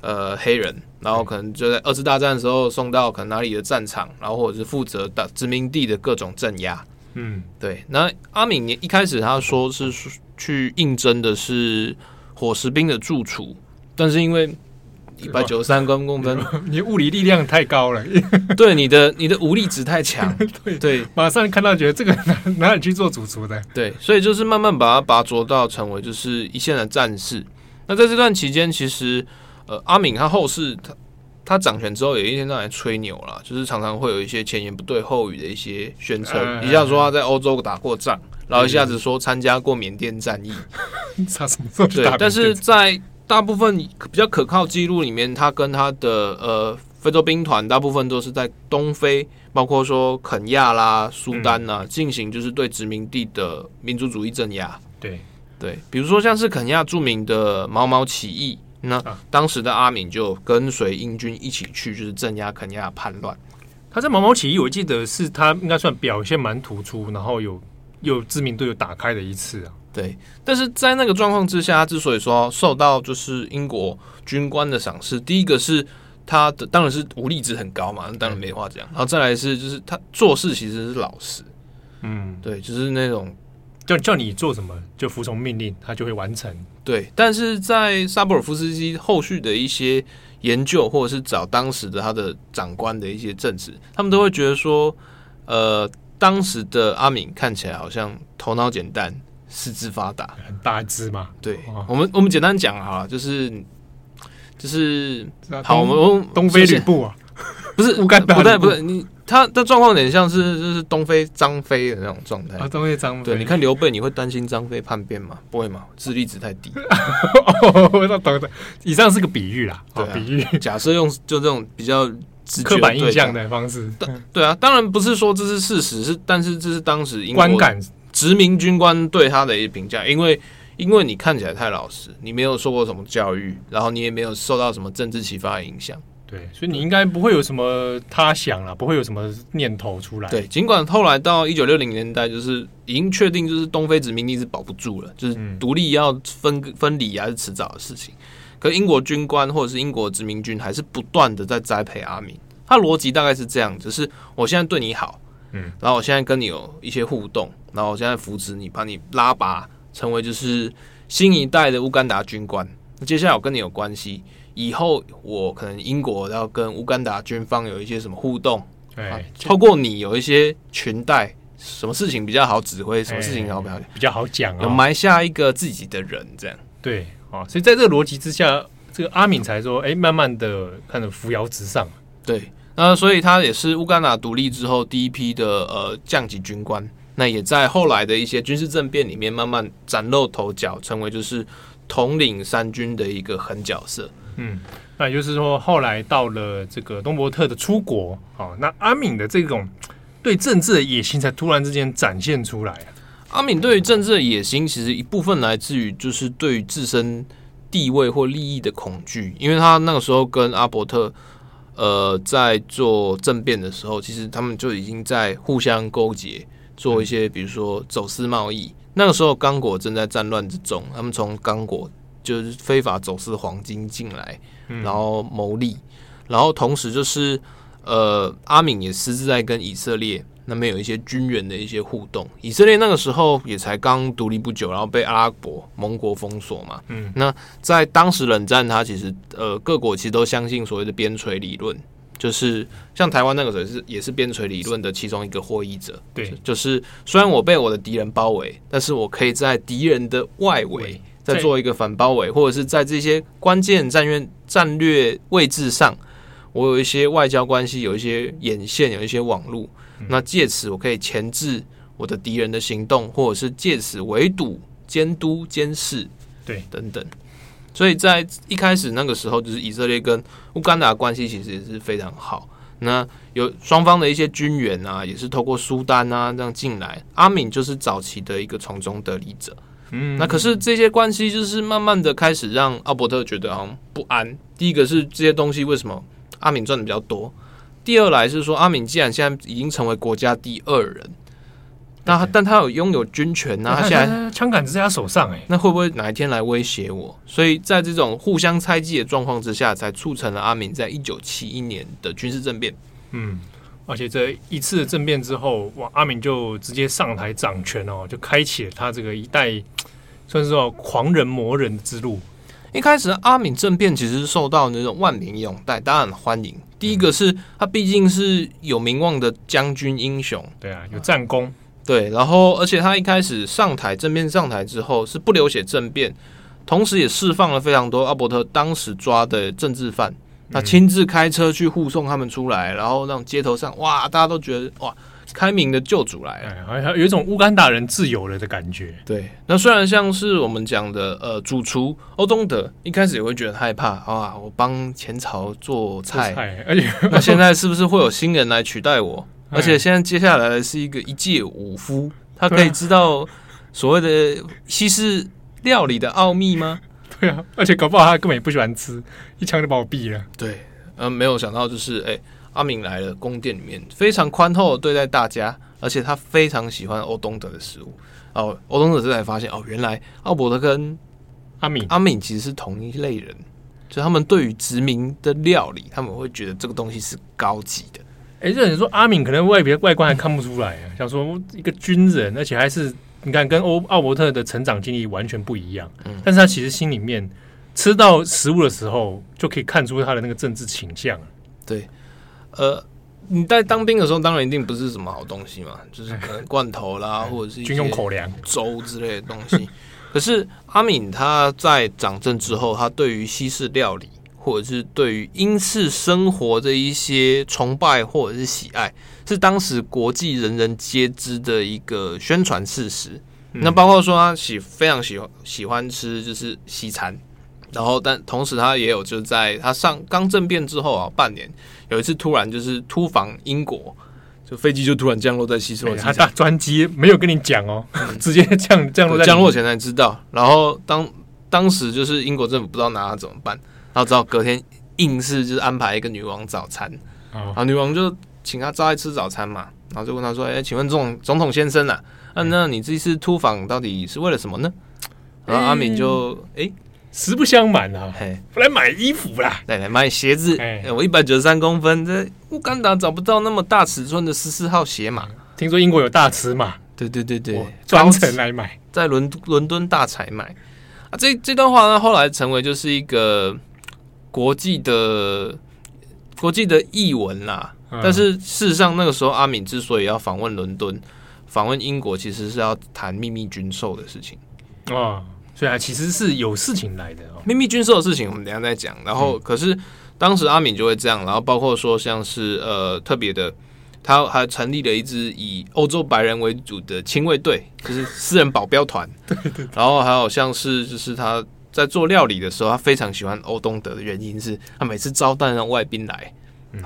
呃黑人，然后可能就在二次大战的时候送到可能哪里的战场，然后或者是负责打殖民地的各种镇压。嗯，对。那阿敏一开始他说是去应征的是伙食兵的住处，但是因为一百九十三公公分，<laughs> 你物理力量太高了，<laughs> 对你的你的武力值太强，<laughs> 对对，马上看到觉得这个哪哪里去做主厨的，对，所以就是慢慢把他拔擢到成为就是一线的战士。那在这段期间，其实呃阿敏他后世他他掌权之后，也一天到晚吹牛了，就是常常会有一些前言不对后语的一些宣称，一下说他在欧洲打过仗，然后一下子说参加过缅甸战役，差什么时候对，但是在大部分比较可靠记录里面，他跟他的呃非洲兵团大部分都是在东非，包括说肯亚啦、苏丹呐、啊，进、嗯、行就是对殖民地的民族主义镇压。对对，比如说像是肯亚著名的毛毛起义，那当时的阿敏就跟随英军一起去，就是镇压肯亚叛乱。他在毛毛起义，我记得是他应该算表现蛮突出，然后有有知名度有打开的一次啊。对，但是在那个状况之下，他之所以说受到就是英国军官的赏识，第一个是他的当然是武力值很高嘛，当然没话讲。然后再来是就是他做事其实是老实，嗯，对，就是那种叫叫你做什么就服从命令，他就会完成。对，但是在萨布尔夫斯基后续的一些研究，或者是找当时的他的长官的一些证词，他们都会觉得说，呃，当时的阿敏看起来好像头脑简单。四肢发达，很大一只嘛？对，我们我们简单讲哈，就是就是好，我们东非吕布啊，不是乌干达，不对不对，你他的状况有点像是就是东非张飞的那种状态啊，东非张飞。对，你看刘备，你会担心张飞叛变吗？不会嘛，智力值太低。<laughs> 我懂懂，以上是个比喻啦，对，比喻。假设用就这种比较刻板印象的方式，对啊，当然不是说这是事实，是但是这是当时观感。殖民军官对他的一个评价，因为因为你看起来太老实，你没有受过什么教育，然后你也没有受到什么政治启发的影响，对，所以你应该不会有什么他想了，不会有什么念头出来。对，尽管后来到一九六零年代，就是已经确定就是东非殖民地是保不住了，就是独立要分分离还是迟早的事情。可英国军官或者是英国殖民军还是不断的在栽培阿明，他逻辑大概是这样，就是我现在对你好。嗯，然后我现在跟你有一些互动，然后我现在扶持你，把你拉拔成为就是新一代的乌干达军官。那接下来我跟你有关系，以后我可能英国要跟乌干达军方有一些什么互动，对、啊，透过你有一些裙带，什么事情比较好指挥，什么事情好不好比较好讲有埋下一个自己的人，这样。对。啊，所以在这个逻辑之下，这个阿敏才说，哎，慢慢的看着扶摇直上，对。那所以他也是乌干达独立之后第一批的呃降级军官。那也在后来的一些军事政变里面慢慢崭露头角，成为就是统领三军的一个狠角色。嗯，那也就是说，后来到了这个东伯特的出国，哦，那阿敏的这种对政治的野心才突然之间展现出来。阿敏对于政治的野心，其实一部分来自于就是对于自身地位或利益的恐惧，因为他那个时候跟阿伯特呃在做政变的时候，其实他们就已经在互相勾结。做一些，比如说走私贸易。那个时候，刚果正在战乱之中，他们从刚果就是非法走私黄金进来，然后牟利。然后同时就是，呃，阿敏也私自在跟以色列那边有一些军援的一些互动。以色列那个时候也才刚独立不久，然后被阿拉伯盟国封锁嘛。嗯，那在当时冷战，它其实呃各国其实都相信所谓的边陲理论。就是像台湾那个时候是也是边陲理论的其中一个获益者，对，就是虽然我被我的敌人包围，但是我可以在敌人的外围再做一个反包围，或者是在这些关键战略战略位置上，我有一些外交关系，有一些眼线，有一些网路，那借此我可以钳制我的敌人的行动，或者是借此围堵、监督、监视，对，等等。所以在一开始那个时候，就是以色列跟乌干达关系其实也是非常好。那有双方的一些军援啊，也是透过苏丹啊这样进来。阿敏就是早期的一个从中得利者。嗯，那可是这些关系就是慢慢的开始让阿伯特觉得好像不安。第一个是这些东西为什么阿敏赚的比较多？第二来是说阿敏既然现在已经成为国家第二人。那他但他有拥有军权呐，他现在枪杆子在他手上哎，那会不会哪一天来威胁我？所以在这种互相猜忌的状况之下，才促成了阿敏在一九七一年的军事政变。嗯，而且这一次的政变之后，哇，阿敏就直接上台掌权哦，就开启了他这个一代算是说狂人魔人之路。一开始阿敏政变其实是受到那种万民拥戴，当然欢迎。第一个是他毕竟是有名望的将军英雄，对啊，有战功。对，然后而且他一开始上台政变上台之后是不流血政变，同时也释放了非常多阿伯特当时抓的政治犯，他亲自开车去护送他们出来，然后让街头上哇，大家都觉得哇，开明的救主来了，好像、哎、有一种乌干达人自由了的感觉。对，那虽然像是我们讲的呃，主厨欧东德一开始也会觉得害怕啊，我帮前朝做菜，做菜，而且 <laughs> 那现在是不是会有新人来取代我？而且现在接下来的是一个一介武夫，他可以知道所谓的西式料理的奥秘吗？<laughs> 对啊，而且搞不好他根本也不喜欢吃，一枪就把我毙了。对，嗯，没有想到就是，哎、欸，阿敏来了宫殿里面，非常宽厚的对待大家，而且他非常喜欢欧东德的食物。哦，欧东德这才发现，哦，原来奥伯特跟阿敏阿敏其实是同一类人，就他们对于殖民的料理，他们会觉得这个东西是高级的。哎，这人说阿敏可能外别外观还看不出来啊，想说一个军人，而且还是你看跟欧奥伯特的成长经历完全不一样。嗯，但是他其实心里面吃到食物的时候，就可以看出他的那个政治倾向。对，呃，你在当兵的时候，当然一定不是什么好东西嘛，就是可能罐头啦，<laughs> 或者是军用口粮、粥之类的东西。<laughs> 可是阿敏他在掌政之后，他对于西式料理。或者是对于英式生活的一些崇拜或者是喜爱，是当时国际人人皆知的一个宣传事实。嗯、那包括说他喜非常喜欢喜欢吃就是西餐，然后但同时他也有就在他上刚政变之后啊半年，有一次突然就是突访英国，就飞机就突然降落在希斯罗机场，他搭专机没有跟你讲哦，直接降降落在降落前才知道。然后当当时就是英国政府不知道拿他怎么办。然后知道隔天硬是就是安排一个女王早餐，然后，女王就请他招来吃早餐嘛，然后就问他说：“哎，请问总总统先生啊，那、那你这次突访到底是为了什么呢？”然后阿敏就哎，诶实不相瞒啊，来买衣服啦，来来买鞋子，哎，我一百九十三公分，在乌干达找不到那么大尺寸的十四号鞋码，听说英国有大尺码，对对对对，专程来买，在伦伦敦大采买。啊，这这段话呢，后来成为就是一个。国际的国际的译文啦，嗯、但是事实上，那个时候阿敏之所以要访问伦敦、访问英国，其实是要谈秘密军售的事情。啊。所以啊，其实是有事情来的哦。秘密军售的事情，我们等一下再讲。然后，可是当时阿敏就会这样，然后包括说像是呃特别的，他还成立了一支以欧洲白人为主的亲卫队，就是私人保镖团。<laughs> 对对，对。然后还有像是就是他在做料理的时候，他非常喜欢欧东德的原因是他每次招待那外宾来，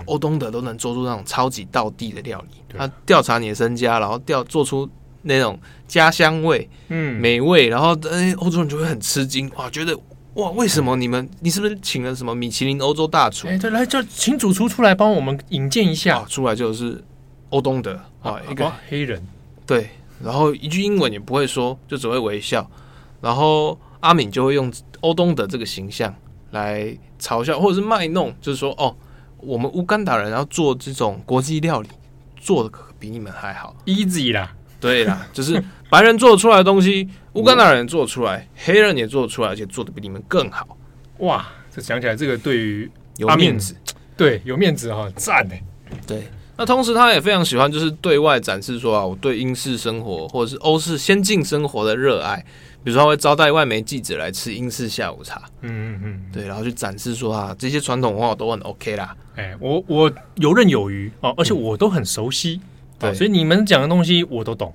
欧东德都能做出那种超级道地的料理。他调查你的身家，然后调做出那种家乡味，嗯，美味，然后哎，欧洲人就会很吃惊，哇，觉得。哇，为什么你们？你是不是请了什么米其林欧洲大厨？哎，对，来叫请主厨出来帮我们引荐一下。出来就是欧东德啊，一个黑人，对，然后一句英文也不会说，就只会微笑。然后阿敏就会用欧东德这个形象来嘲笑或者是卖弄，就是说哦，我们乌干达人要做这种国际料理，做的可比你们还好，easy 啦。对啦，就是白人做出来的东西，乌干达人做出来，黑人也做出来，而且做的比你们更好。哇，这讲起来，这个对于有面子，对有面子哈，赞呢。对，那同时他也非常喜欢，就是对外展示说啊，我对英式生活或者是欧式先进生活的热爱。比如说，他会招待外媒记者来吃英式下午茶。嗯嗯嗯，对，然后去展示说啊，这些传统文化都很 OK 啦。哎，我我游刃有余哦，而且我都很熟悉。对，所以你们讲的东西我都懂。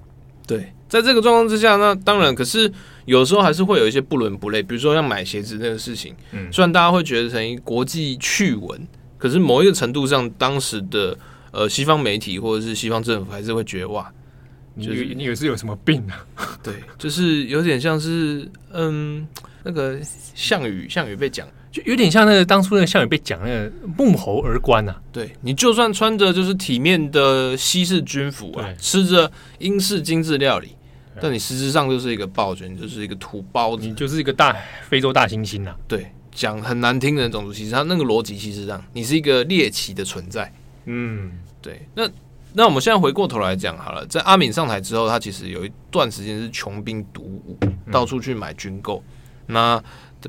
对，在这个状况之下，那当然，可是有时候还是会有一些不伦不类。比如说像买鞋子那个事情，嗯，虽然大家会觉得成一国际趣闻，可是某一个程度上，当时的呃西方媒体或者是西方政府还是会觉得哇，就是、你你以为是有什么病啊？对，就是有点像是嗯，那个项羽，项羽被讲。就有点像那个当初那个项羽被讲那个沐猴而冠呐、啊。对，你就算穿着就是体面的西式军服啊，吃着英式精致料理，但你实质上就是一个暴君，就是一个土包子，你就是一个大非洲大猩猩呐。对，讲很难听的种族歧视，他那个逻辑其实上你是一个猎奇的存在。嗯，对。那那我们现在回过头来讲好了，在阿敏上台之后，他其实有一段时间是穷兵黩武，到处去买军购。那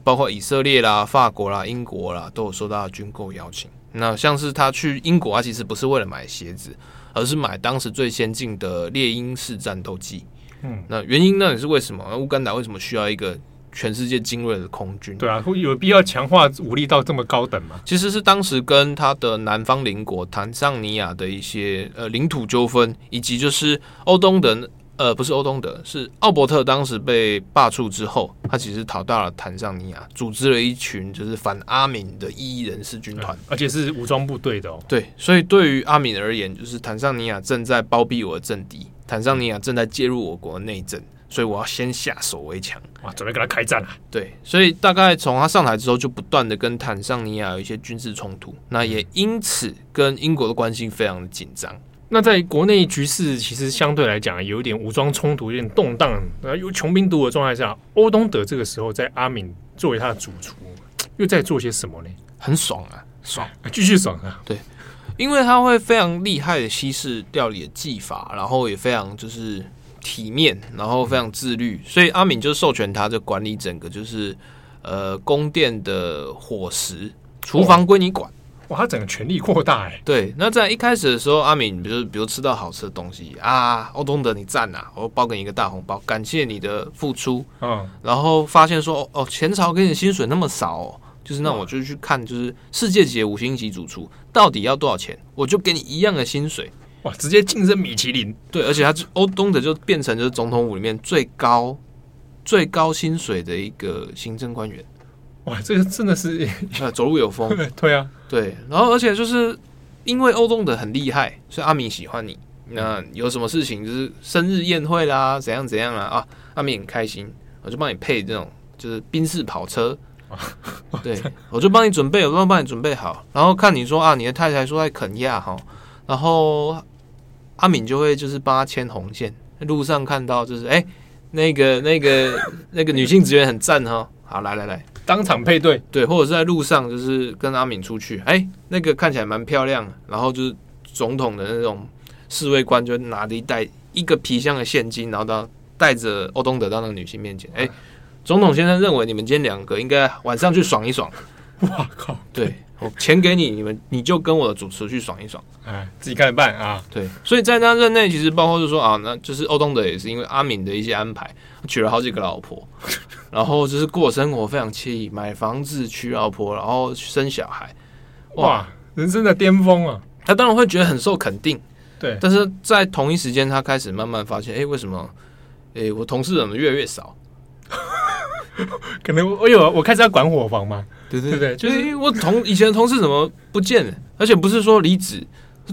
包括以色列啦、法国啦、英国啦，都有收到军购邀请。那像是他去英国，他其实不是为了买鞋子，而是买当时最先进的猎鹰式战斗机。嗯，那原因呢？也是为什么？乌干达为什么需要一个全世界精锐的空军？对啊，会有必要强化武力到这么高等吗？其实是当时跟他的南方邻国坦桑尼亚的一些呃领土纠纷，以及就是欧东的。呃，不是欧东德，是奥伯特。当时被罢黜之后，他其实逃到了坦桑尼亚，组织了一群就是反阿敏的异议人士军团，而且是武装部队的哦。对，所以对于阿敏而言，就是坦桑尼亚正在包庇我的政敌，坦桑尼亚正在介入我国内政，所以我要先下手为强。哇，准备跟他开战了。对，所以大概从他上台之后，就不断的跟坦桑尼亚有一些军事冲突，那也因此跟英国的关系非常的紧张。那在国内局势其实相对来讲有一点武装冲突，有点动荡，然后又穷兵黩武的状态下，欧东德这个时候在阿敏作为他的主厨，又在做些什么呢？很爽啊，爽，继续爽啊！对，因为他会非常厉害的西式料理的技法，然后也非常就是体面，然后非常自律，所以阿敏就授权他就管理整个就是呃宫殿的伙食，厨房归你管。哇，他整个权力扩大哎！对，那在一开始的时候，阿敏，比如比如吃到好吃的东西啊，欧东德你赞呐，我包给你一个大红包，感谢你的付出。嗯，然后发现说，哦，前朝给你薪水那么少，哦，就是那我就去看，就是世界级五星级主厨到底要多少钱，我就给你一样的薪水。哇，直接晋升米其林。对，而且他欧东德就变成就是总统府里面最高最高薪水的一个行政官员。哇，这个真的是 <laughs> 走路有风。<laughs> 对啊，对，然后而且就是因为欧东德很厉害，所以阿敏喜欢你。那有什么事情就是生日宴会啦，怎样怎样啊啊，阿敏很开心，我就帮你配这种就是宾士跑车。对，我就帮你准备，我都帮你准备好。然后看你说啊，你的太太说在肯亚哈，然后阿敏就会就是帮他牵红线。路上看到就是哎，那个那个那个女性职员很赞哈，好来来来。当场配对，对，或者是在路上，就是跟阿敏出去，哎、欸，那个看起来蛮漂亮，然后就是总统的那种侍卫官就拿着一袋一个皮箱的现金，然后到带着欧东德到那个女性面前，哎、欸，总统先生认为你们今天两个应该晚上去爽一爽。哇靠！对，我钱给你，你们你就跟我的主持去爽一爽，哎，自己看着办啊。对，所以在他任内，其实包括就是说啊，那就是欧东德也是因为阿敏的一些安排，娶了好几个老婆。然后就是过生活非常惬意，买房子、娶老婆，然后生小孩。哇，人生的巅峰啊！他当然会觉得很受肯定，对。但是在同一时间，他开始慢慢发现，哎、欸，为什么？哎、欸，我同事怎么越来越少？<laughs> 可能我有我开始要管伙房嘛？对对对对，就是、欸、我同以前的同事怎么不见了？而且不是说离职，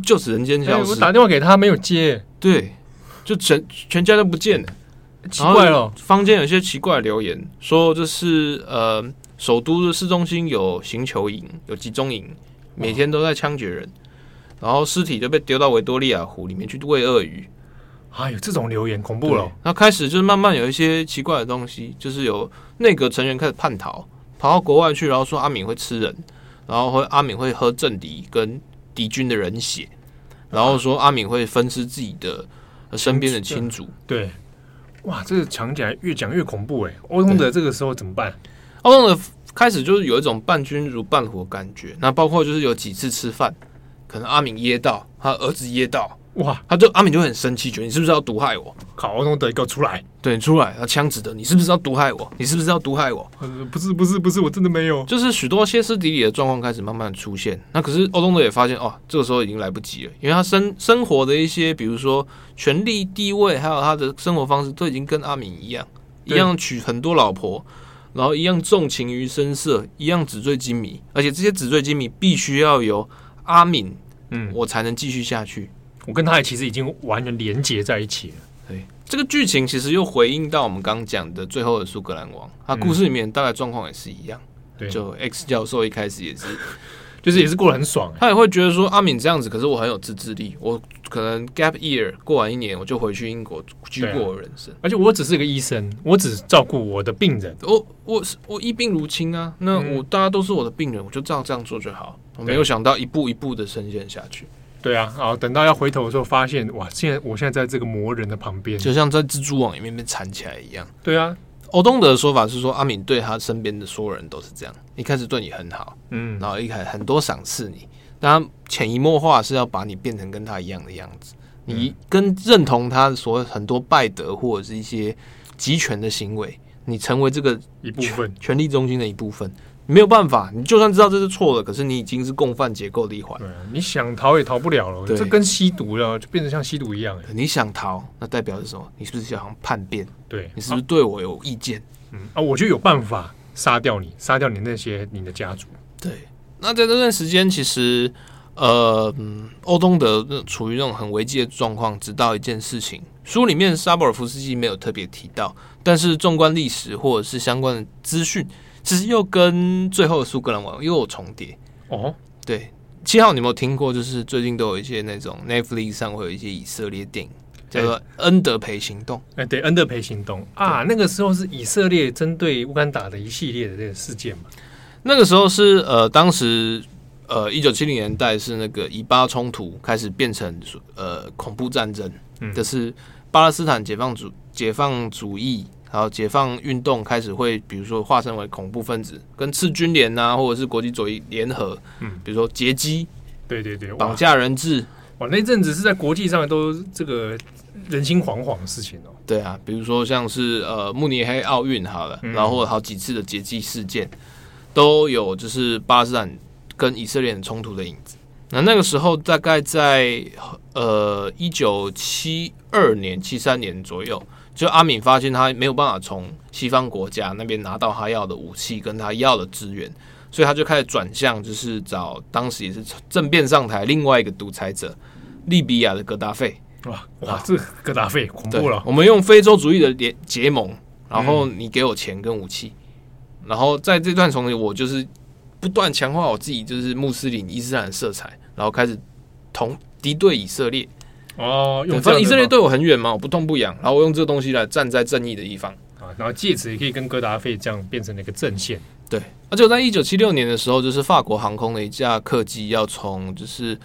就此人间消失、欸。我打电话给他没有接，对，就全全家都不见了，奇怪了。坊间有些奇怪的留言说，这是呃，首都的市中心有行球营，有集中营。每天都在枪决人，然后尸体就被丢到维多利亚湖里面去喂鳄鱼。哎呦这种留言，恐怖了。那开始就是慢慢有一些奇怪的东西，就是有内阁成员开始叛逃，跑到国外去，然后说阿敏会吃人，然后会阿敏会喝政敌跟敌军的人血，然后说阿敏会分尸自己的身边的亲族。对，哇，这个讲起来越讲越恐怖哎。欧东德这个时候怎么办？欧东德。开始就是有一种伴君如伴虎的感觉，那包括就是有几次吃饭，可能阿敏噎到，他儿子噎到，哇，他就阿敏就很生气，觉得你是不是要毒害我？考欧东德，给我出来！对，出来，他枪指的，<laughs> 你是不是要毒害我？你是不是要毒害我？不是，不是，不是，我真的没有。就是许多歇斯底里的状况开始慢慢出现。那可是欧东德也发现，哦，这个时候已经来不及了，因为他生生活的一些，比如说权力地位，还有他的生活方式，都已经跟阿敏一样，一样娶很多老婆。然后一样重情于声色，一样纸醉金迷，而且这些纸醉金迷必须要由阿敏，嗯，我才能继续下去。我跟他也其实已经完全连结在一起了。对，这个剧情其实又回应到我们刚刚讲的最后的苏格兰王，他故事里面大概状况也是一样。对，就 X 教授一开始也是。<laughs> 就是也是过得很爽，他也会觉得说阿敏这样子，可是我很有自制力，我可能 gap year 过完一年，我就回去英国居过我人生。而且我只是一个医生，我只照顾我的病人，我我我医病如亲啊，那我大家都是我的病人，我就照这样做就好。我没有想到一步一步的深陷下去。对啊，好，等到要回头的时候，发现哇，现在我现在在这个魔人的旁边，就像在蜘蛛网里面被缠起来一样。对啊。欧东德的说法是说，阿敏对他身边的所有人都是这样，一开始对你很好，嗯，然后一开始很多赏赐你，但他潜移默化是要把你变成跟他一样的样子，你跟认同他所有很多败德或者是一些集权的行为，你成为这个一部分权力中心的一部分。没有办法，你就算知道这是错了，可是你已经是共犯结构的一环。对，你想逃也逃不了了。这跟吸毒了，就变成像吸毒一样。你想逃，那代表是什么？你是不是想叛变？对，你是不是对我有意见？嗯啊，我就有办法杀掉你，杀掉你那些你的家族。对，那在这段时间，其实呃，欧东德处于那种很危机的状况，直到一件事情，书里面沙博尔夫斯基没有特别提到，但是纵观历史或者是相关的资讯。其实又跟最后的苏格兰王又有重叠哦。对，七号你有没有听过？就是最近都有一些那种 Netflix 上会有一些以色列电影，叫做《恩德培行动》。哎，对，《恩德培行动》啊，那个时候是以色列针对乌干达的一系列的这个事件嘛。那个时候是呃，当时呃，一九七零年代是那个以巴冲突开始变成呃恐怖战争，嗯，就是巴勒斯坦解放主解放主义。然后解放运动开始会，比如说化身为恐怖分子，跟赤军联啊，或者是国际左翼联合，嗯，比如说劫机，对对对，绑架人质，哇，那阵子是在国际上都这个人心惶惶的事情哦。对啊，比如说像是呃慕尼黑奥运好了，然后好几次的劫机事件，都有就是巴勒斯坦跟以色列冲突的影子。那那个时候大概在呃一九七二年、七三年左右。就阿敏发现他没有办法从西方国家那边拿到他要的武器跟他要的资源，所以他就开始转向，就是找当时也是政变上台另外一个独裁者利比亚的格达费。哇哇，这格达费恐怖了！我们用非洲主义的联结盟，然后你给我钱跟武器，嗯、然后在这段从里，我就是不断强化我自己就是穆斯林伊斯兰色彩，然后开始同敌对以色列。哦，反正以色列对我很远嘛，我不痛不痒，然后我用这个东西来站在正义的一方啊，然后借此也可以跟哥达费这样变成了一个阵线。对，而且在一九七六年的时候，就是法国航空的一架客机要从就是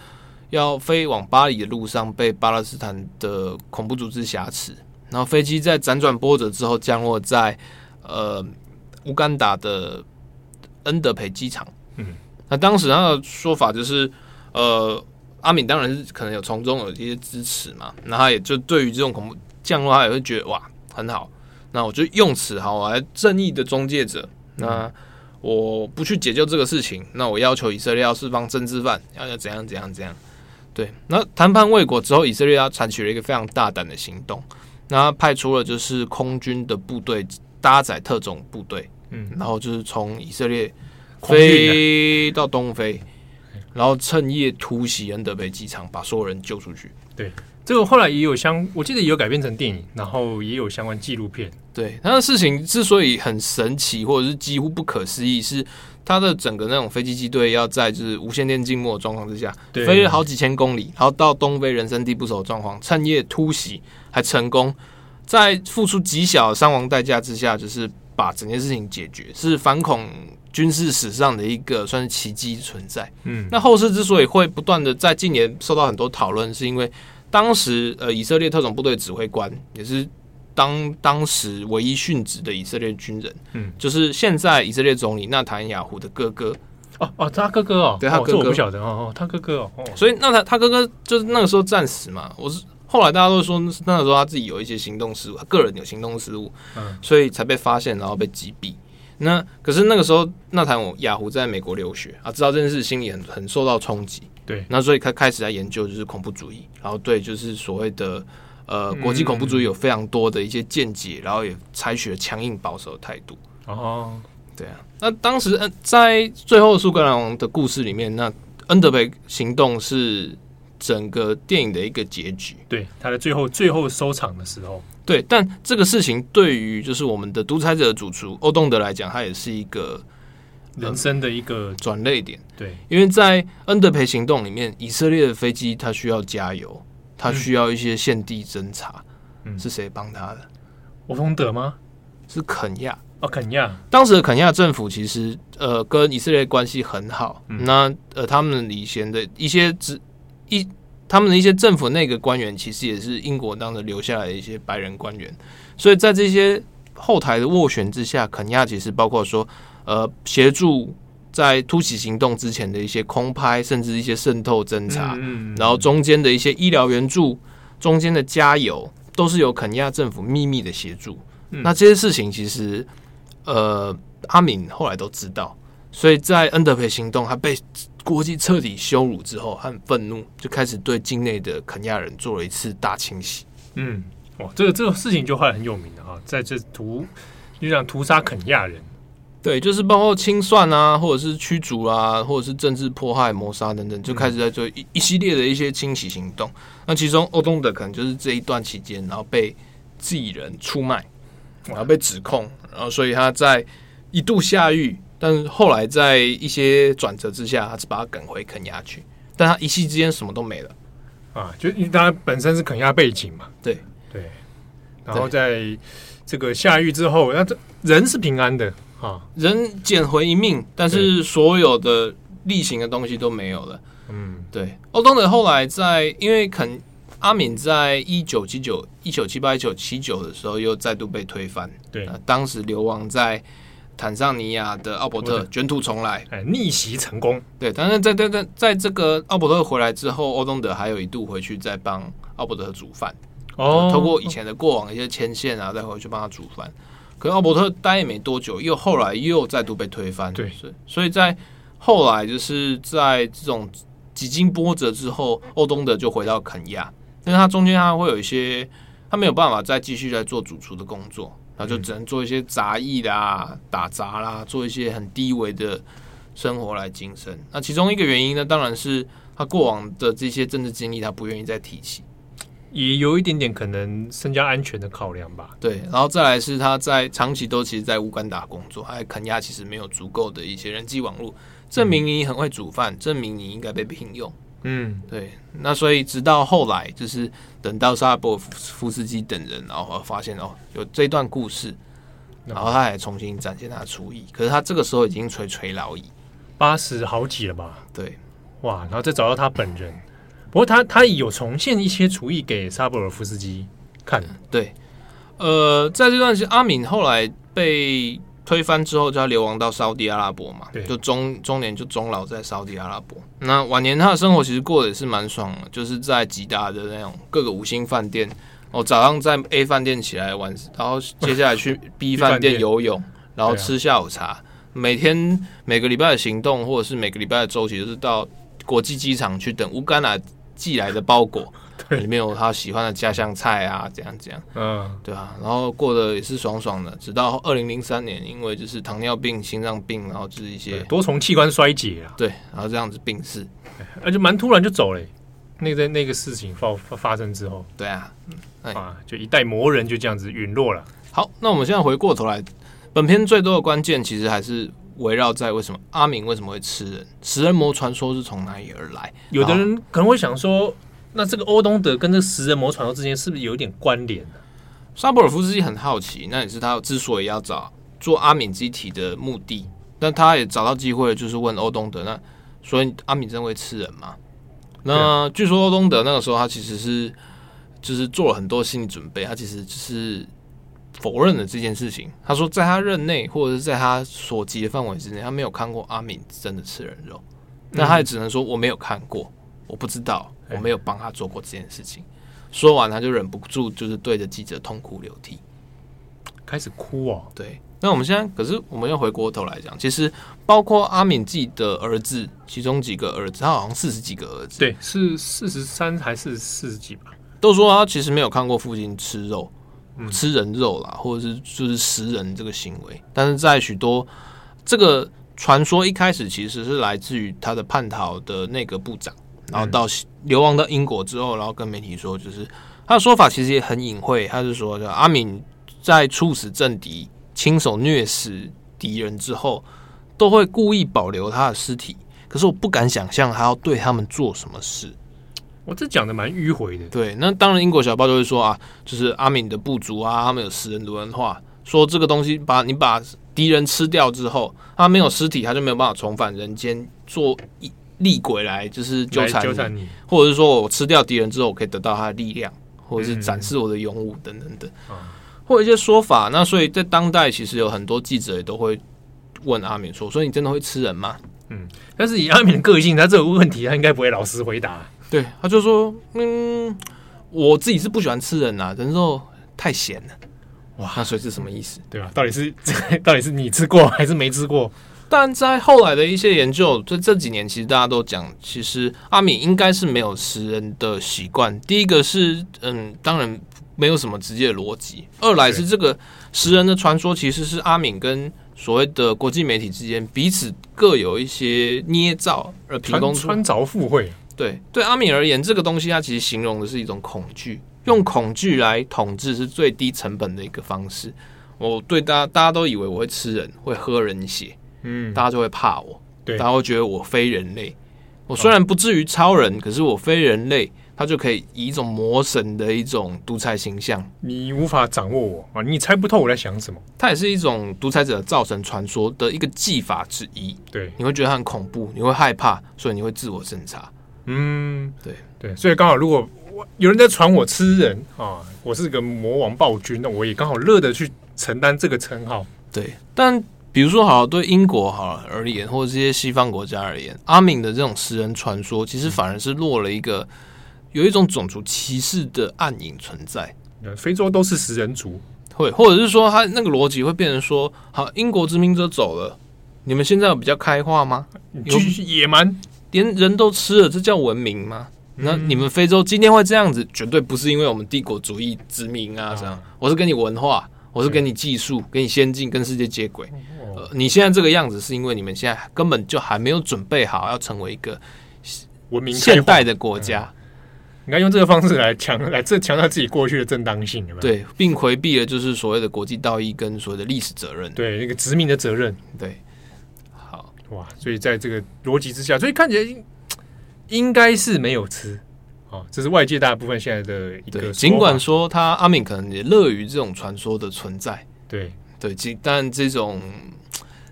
要飞往巴黎的路上被巴勒斯坦的恐怖组织挟持，然后飞机在辗转波折之后降落在呃乌干达的恩德培机场。嗯，那当时他的说法就是呃。阿敏当然是可能有从中有一些支持嘛，那他也就对于这种恐怖降落，他也会觉得哇很好，那我就用此好，我来正义的中介者。那我不去解救这个事情，那我要求以色列要释放政治犯，要要怎样怎样怎样。对，那谈判未果之后，以色列要采取了一个非常大胆的行动，那派出了就是空军的部队搭载特种部队，嗯，然后就是从以色列飞到东非，然后趁夜突袭恩德培机场，把所有人救出去。对。这个后来也有相，我记得也有改编成电影，然后也有相关纪录片。对，他的事情之所以很神奇，或者是几乎不可思议，是他的整个那种飞机机队要在就是无线电静默的状况之下，飞了好几千公里，然后到东非人生地不熟的状况，趁夜突袭还成功，在付出极小的伤亡代价之下，就是把整件事情解决，是反恐军事史上的一个算是奇迹存在。嗯，那后世之所以会不断的在近年受到很多讨论，是因为。当时，呃，以色列特种部队指挥官也是当当时唯一殉职的以色列军人，嗯，就是现在以色列总理纳坦雅胡的哥哥。哦哦，他哥哥哦，对，他哥哥，我不晓得哦哦，他哥哥哦，所以那他他哥哥就是那个时候战死嘛。我是后来大家都说那个时候他自己有一些行动失误，他个人有行动失误，嗯，所以才被发现，然后被击毙。那可是那个时候纳坦雅虎在美国留学啊，知道这件事，心里很很受到冲击。对，那所以他开始在研究就是恐怖主义，然后对就是所谓的呃国际恐怖主义有非常多的一些见解，然后也采取了强硬保守的态度。哦，对啊，那当时嗯在最后苏格兰王的故事里面，那恩德培行动是整个电影的一个结局，对他的最后最后收场的时候，对，但这个事情对于就是我们的独裁者的主厨欧东德来讲，他也是一个。人生的一个转捩点，对，因为在恩德培行动里面，以色列的飞机它需要加油，它需要一些现地侦查，嗯，是谁帮他的？欧东德吗？是肯亚哦，肯亚。当时的肯亚政府其实呃跟以色列关系很好，嗯、那呃他们以前的一些只一他们的一些政府内阁官员，其实也是英国当时留下来的一些白人官员，所以在这些后台的斡旋之下，肯亚其实包括说。呃，协助在突袭行动之前的一些空拍，甚至一些渗透侦查，嗯嗯，然后中间的一些医疗援助，中间的加油，都是由肯亚政府秘密的协助。嗯。那这些事情其实，呃，阿敏后来都知道，所以在恩德培行动他被国际彻底羞辱之后，他很愤怒，就开始对境内的肯亚人做了一次大清洗。嗯，哇，这个这个事情就后来很有名的哈，在这屠就像屠杀肯亚人。对，就是包括清算啊，或者是驱逐啊，或者是政治迫害、谋杀等等，就开始在做一一系列的一些清洗行动。那其中欧东德可能就是这一段期间，然后被自己人出卖，然后被指控，然后所以他在一度下狱，但是后来在一些转折之下，他是把他赶回肯亚去，但他一夕之间什么都没了啊，就因为他本身是肯亚背景嘛，对对，然后在这个下狱之后，那这人是平安的。啊，人捡回一命，但是所有的例行的东西都没有了。嗯，对。欧东德后来在，因为肯阿敏在一九七九、一九七八、一九七九的时候又再度被推翻。对，呃、当时流亡在坦桑尼亚的奥伯特卷土重来，哎，逆袭成功。对，但是在在在在这个奥伯特回来之后，欧东德还有一度回去再帮奥伯特煮饭。哦，透过以前的过往一些牵线啊，再回去帮他煮饭。可是奥伯特待也没多久，又后来又再度被推翻。对，所以在后来就是在这种几经波折之后，欧东德就回到肯亚，但是他中间他会有一些，他没有办法再继续在做主厨的工作，他就只能做一些杂役啦、打杂啦，做一些很低微的生活来维生。那其中一个原因呢，当然是他过往的这些政治经历，他不愿意再提起。也有一点点可能身家安全的考量吧。对，然后再来是他在长期都其实，在乌干达工作，还肯亚其实没有足够的一些人际网络，证明你很会煮饭，证明你应该被聘用。嗯，对。那所以直到后来，就是等到萨尔伯夫斯基等人，然后发现哦，有这段故事，然后他还重新展现他的厨艺。可是他这个时候已经垂垂老矣，八十好几了吧？对，哇，然后再找到他本人。不过他他有重现一些厨艺给萨博尔夫斯基看，对，呃，在这段时间，阿敏后来被推翻之后，就要流亡到沙地阿拉伯嘛，就中中年就终老在沙地阿拉伯。那晚年他的生活其实过得也是蛮爽的，就是在吉达的那种各个五星饭店，哦，早上在 A 饭店起来玩，然后接下来去 <laughs> B 饭店游泳，然后吃下午茶。每天每个礼拜的行动，或者是每个礼拜的周期，就是到国际机场去等乌干达寄来的包裹，里面有他喜欢的家乡菜啊，这样这样，嗯，对啊，然后过得也是爽爽的，直到二零零三年，因为就是糖尿病、心脏病，然后就是一些多重器官衰竭啊，对，然后这样子病逝，<laughs> 而且蛮突然就走了。那个在那个事情发发生之后，对啊，啊，就一代魔人就这样子陨落了。好，那我们现在回过头来，本片最多的关键其实还是围绕在为什么阿明为什么会吃人，食人魔传说是从哪里而来？有的人可能会想说，那这个欧东德跟这食人魔传说之间是不是有点关联呢？沙博尔夫斯基很好奇，那也是他之所以要找做阿敏机体的目的。但他也找到机会，就是问欧东德，那所以阿敏真会吃人吗？那据说欧东德那个时候，他其实是就是做了很多心理准备，他其实就是否认了这件事情。他说，在他任内或者是在他所及的范围之内，他没有看过阿敏真的吃人肉。那他也只能说我没有看过，我不知道，我没有帮他做过这件事情。说完，他就忍不住就是对着记者痛哭流涕，开始哭哦。对。那我们现在可是我们要回过头来讲，其实包括阿敏自己的儿子，其中几个儿子，他好像四十几个儿子，对，是四十三还是四十几吧？都说他其实没有看过父亲吃肉，嗯、吃人肉啦，或者是就是食人这个行为。但是在许多这个传说一开始其实是来自于他的叛逃的那个部长，然后到流亡到英国之后，然后跟媒体说，就是他的说法其实也很隐晦，他是说，阿敏在处死政敌。亲手虐死敌人之后，都会故意保留他的尸体。可是我不敢想象他要对他们做什么事。我这讲的蛮迂回的。对，那当然英国小报就会说啊，就是阿敏的部族啊，他们有食人族文化，说这个东西把你把敌人吃掉之后，他没有尸体，他就没有办法重返人间做厉鬼来就是纠缠纠缠你，或者是说我吃掉敌人之后，我可以得到他的力量，或者是展示我的勇武等等等。嗯或者一些说法，那所以在当代其实有很多记者也都会问阿敏说：“所以你真的会吃人吗？”嗯，但是以阿敏的个性，他这个问题他应该不会老实回答。对，他就说：“嗯，我自己是不喜欢吃人呐、啊，人肉太咸了。”哇，那所以是什么意思？对吧？到底是 <laughs> 到底是你吃过还是没吃过？但在后来的一些研究，这这几年其实大家都讲，其实阿敏应该是没有食人的习惯。第一个是，嗯，当然。没有什么直接的逻辑。二来是这个食人的传说，其实是阿敏跟所谓的国际媒体之间彼此各有一些捏造而凭空穿凿附会。对，对阿敏而言，这个东西它其实形容的是一种恐惧，用恐惧来统治是最低成本的一个方式。我对大家，大家都以为我会吃人，会喝人血，嗯，大家就会怕我，对，大家会觉得我非人类。我虽然不至于超人，可是我非人类。他就可以以一种魔神的一种独裁形象，你无法掌握我啊，你猜不透我在想什么。它也是一种独裁者造成传说的一个技法之一。对，你会觉得它很恐怖，你会害怕，所以你会自我审查。嗯，对对，所以刚好如果我有人在传我吃人啊，我是个魔王暴君，那我也刚好乐得去承担这个称号。对，但比如说好对英国好而言，或者这些西方国家而言，阿敏的这种食人传说，其实反而是落了一个。有一种种族歧视的暗影存在，非洲都是食人族，会或者是说，他那个逻辑会变成说，好，英国殖民者走了，你们现在有比较开化吗？就是野蛮，连人都吃了，这叫文明吗？嗯、那你们非洲今天会这样子，绝对不是因为我们帝国主义殖民啊，这样，啊、我是跟你文化，我是跟你技术，跟你先进，跟世界接轨。呃，你现在这个样子，是因为你们现在根本就还没有准备好要成为一个文明现代的国家。应该用这个方式来强来这强调自己过去的正当性，对，并回避了就是所谓的国际道义跟所谓的历史责任，对那个殖民的责任，对。好哇，所以在这个逻辑之下，所以看起来应该是没有吃，哦，这是外界大部分现在的一个。尽管说他阿敏可能也乐于这种传说的存在，对对，但这种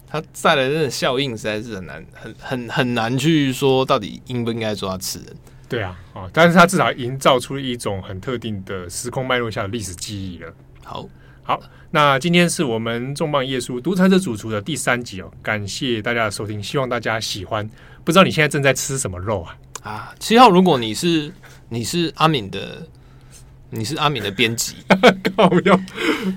它带来的效应实在是很难，很很很难去说到底应不应该说他吃人。对啊，啊，但是它至少营造出一种很特定的时空脉络下的历史记忆了。好，好，那今天是我们重磅夜书独裁者主厨的第三集哦，感谢大家的收听，希望大家喜欢。不知道你现在正在吃什么肉啊？啊，七号，如果你是你是阿敏的，你是阿敏的编辑，<laughs> 靠，要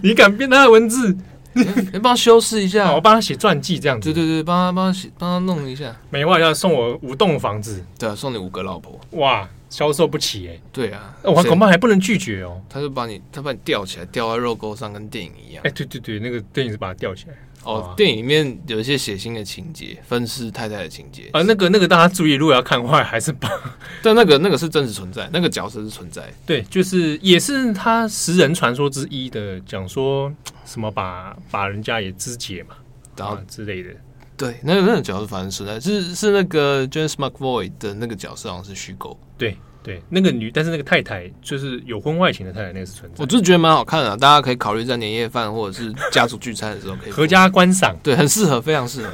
你敢编他的文字？<laughs> 你帮他修饰一下，我帮他写传记这样子。对对对，帮他帮他写，帮他弄一下。每话要送我五栋房子，对啊，送你五个老婆，哇，销售不起哎。对啊，我恐怕还不能拒绝哦。他就把你，他把你吊起来，吊在肉钩上，跟电影一样。哎，对对对，那个电影是把他吊起来。哦，电影里面有一些血腥的情节，分尸太太的情节。啊，那个那个大家注意，如果要看坏还是把，<laughs> 但那个那个是真实存在，那个角色是存在，对，就是也是他食人传说之一的，讲说什么把把人家也肢解嘛，然后之类的，对，那个那个角色反正存在，是是那个 James McAvoy 的那个角色好像是虚构，对。对，那个女，但是那个太太就是有婚外情的太太，那个是存在。我就觉得蛮好看的，大家可以考虑在年夜饭或者是家族聚餐的时候可以合家观赏。对，很适合，非常适合，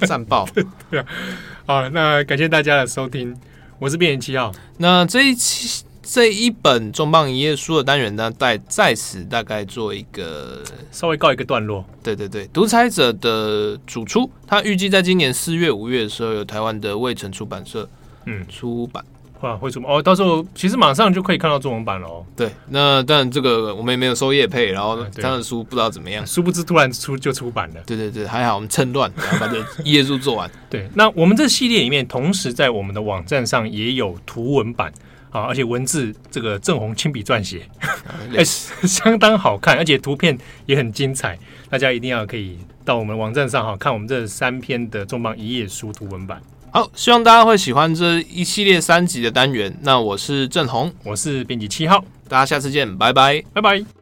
<laughs> 赞爆。对啊，好，那感谢大家的收听，我是编年七号。那这一期这一本重磅一页书的单元呢，在在此大概做一个 <laughs> 稍微告一个段落。对对对，独裁者的主出，他预计在今年四月、五月的时候，有台湾的未城出版社嗯出版。啊，会出吗？哦，到时候其实马上就可以看到中文版了哦。对，那但这个我们也没有收业配，然后他的书不知道怎么样，殊不知突然出就出版了。对对对，还好我们趁乱，<laughs> 然后把这一页书做完。对，那我们这系列里面，同时在我们的网站上也有图文版啊，而且文字这个正红亲笔撰写，哎，<laughs> 相当好看，而且图片也很精彩，大家一定要可以到我们网站上哈看我们这三篇的重磅一页书图文版。好，希望大家会喜欢这一系列三集的单元。那我是郑红，我是编辑七号，大家下次见，拜拜，拜拜。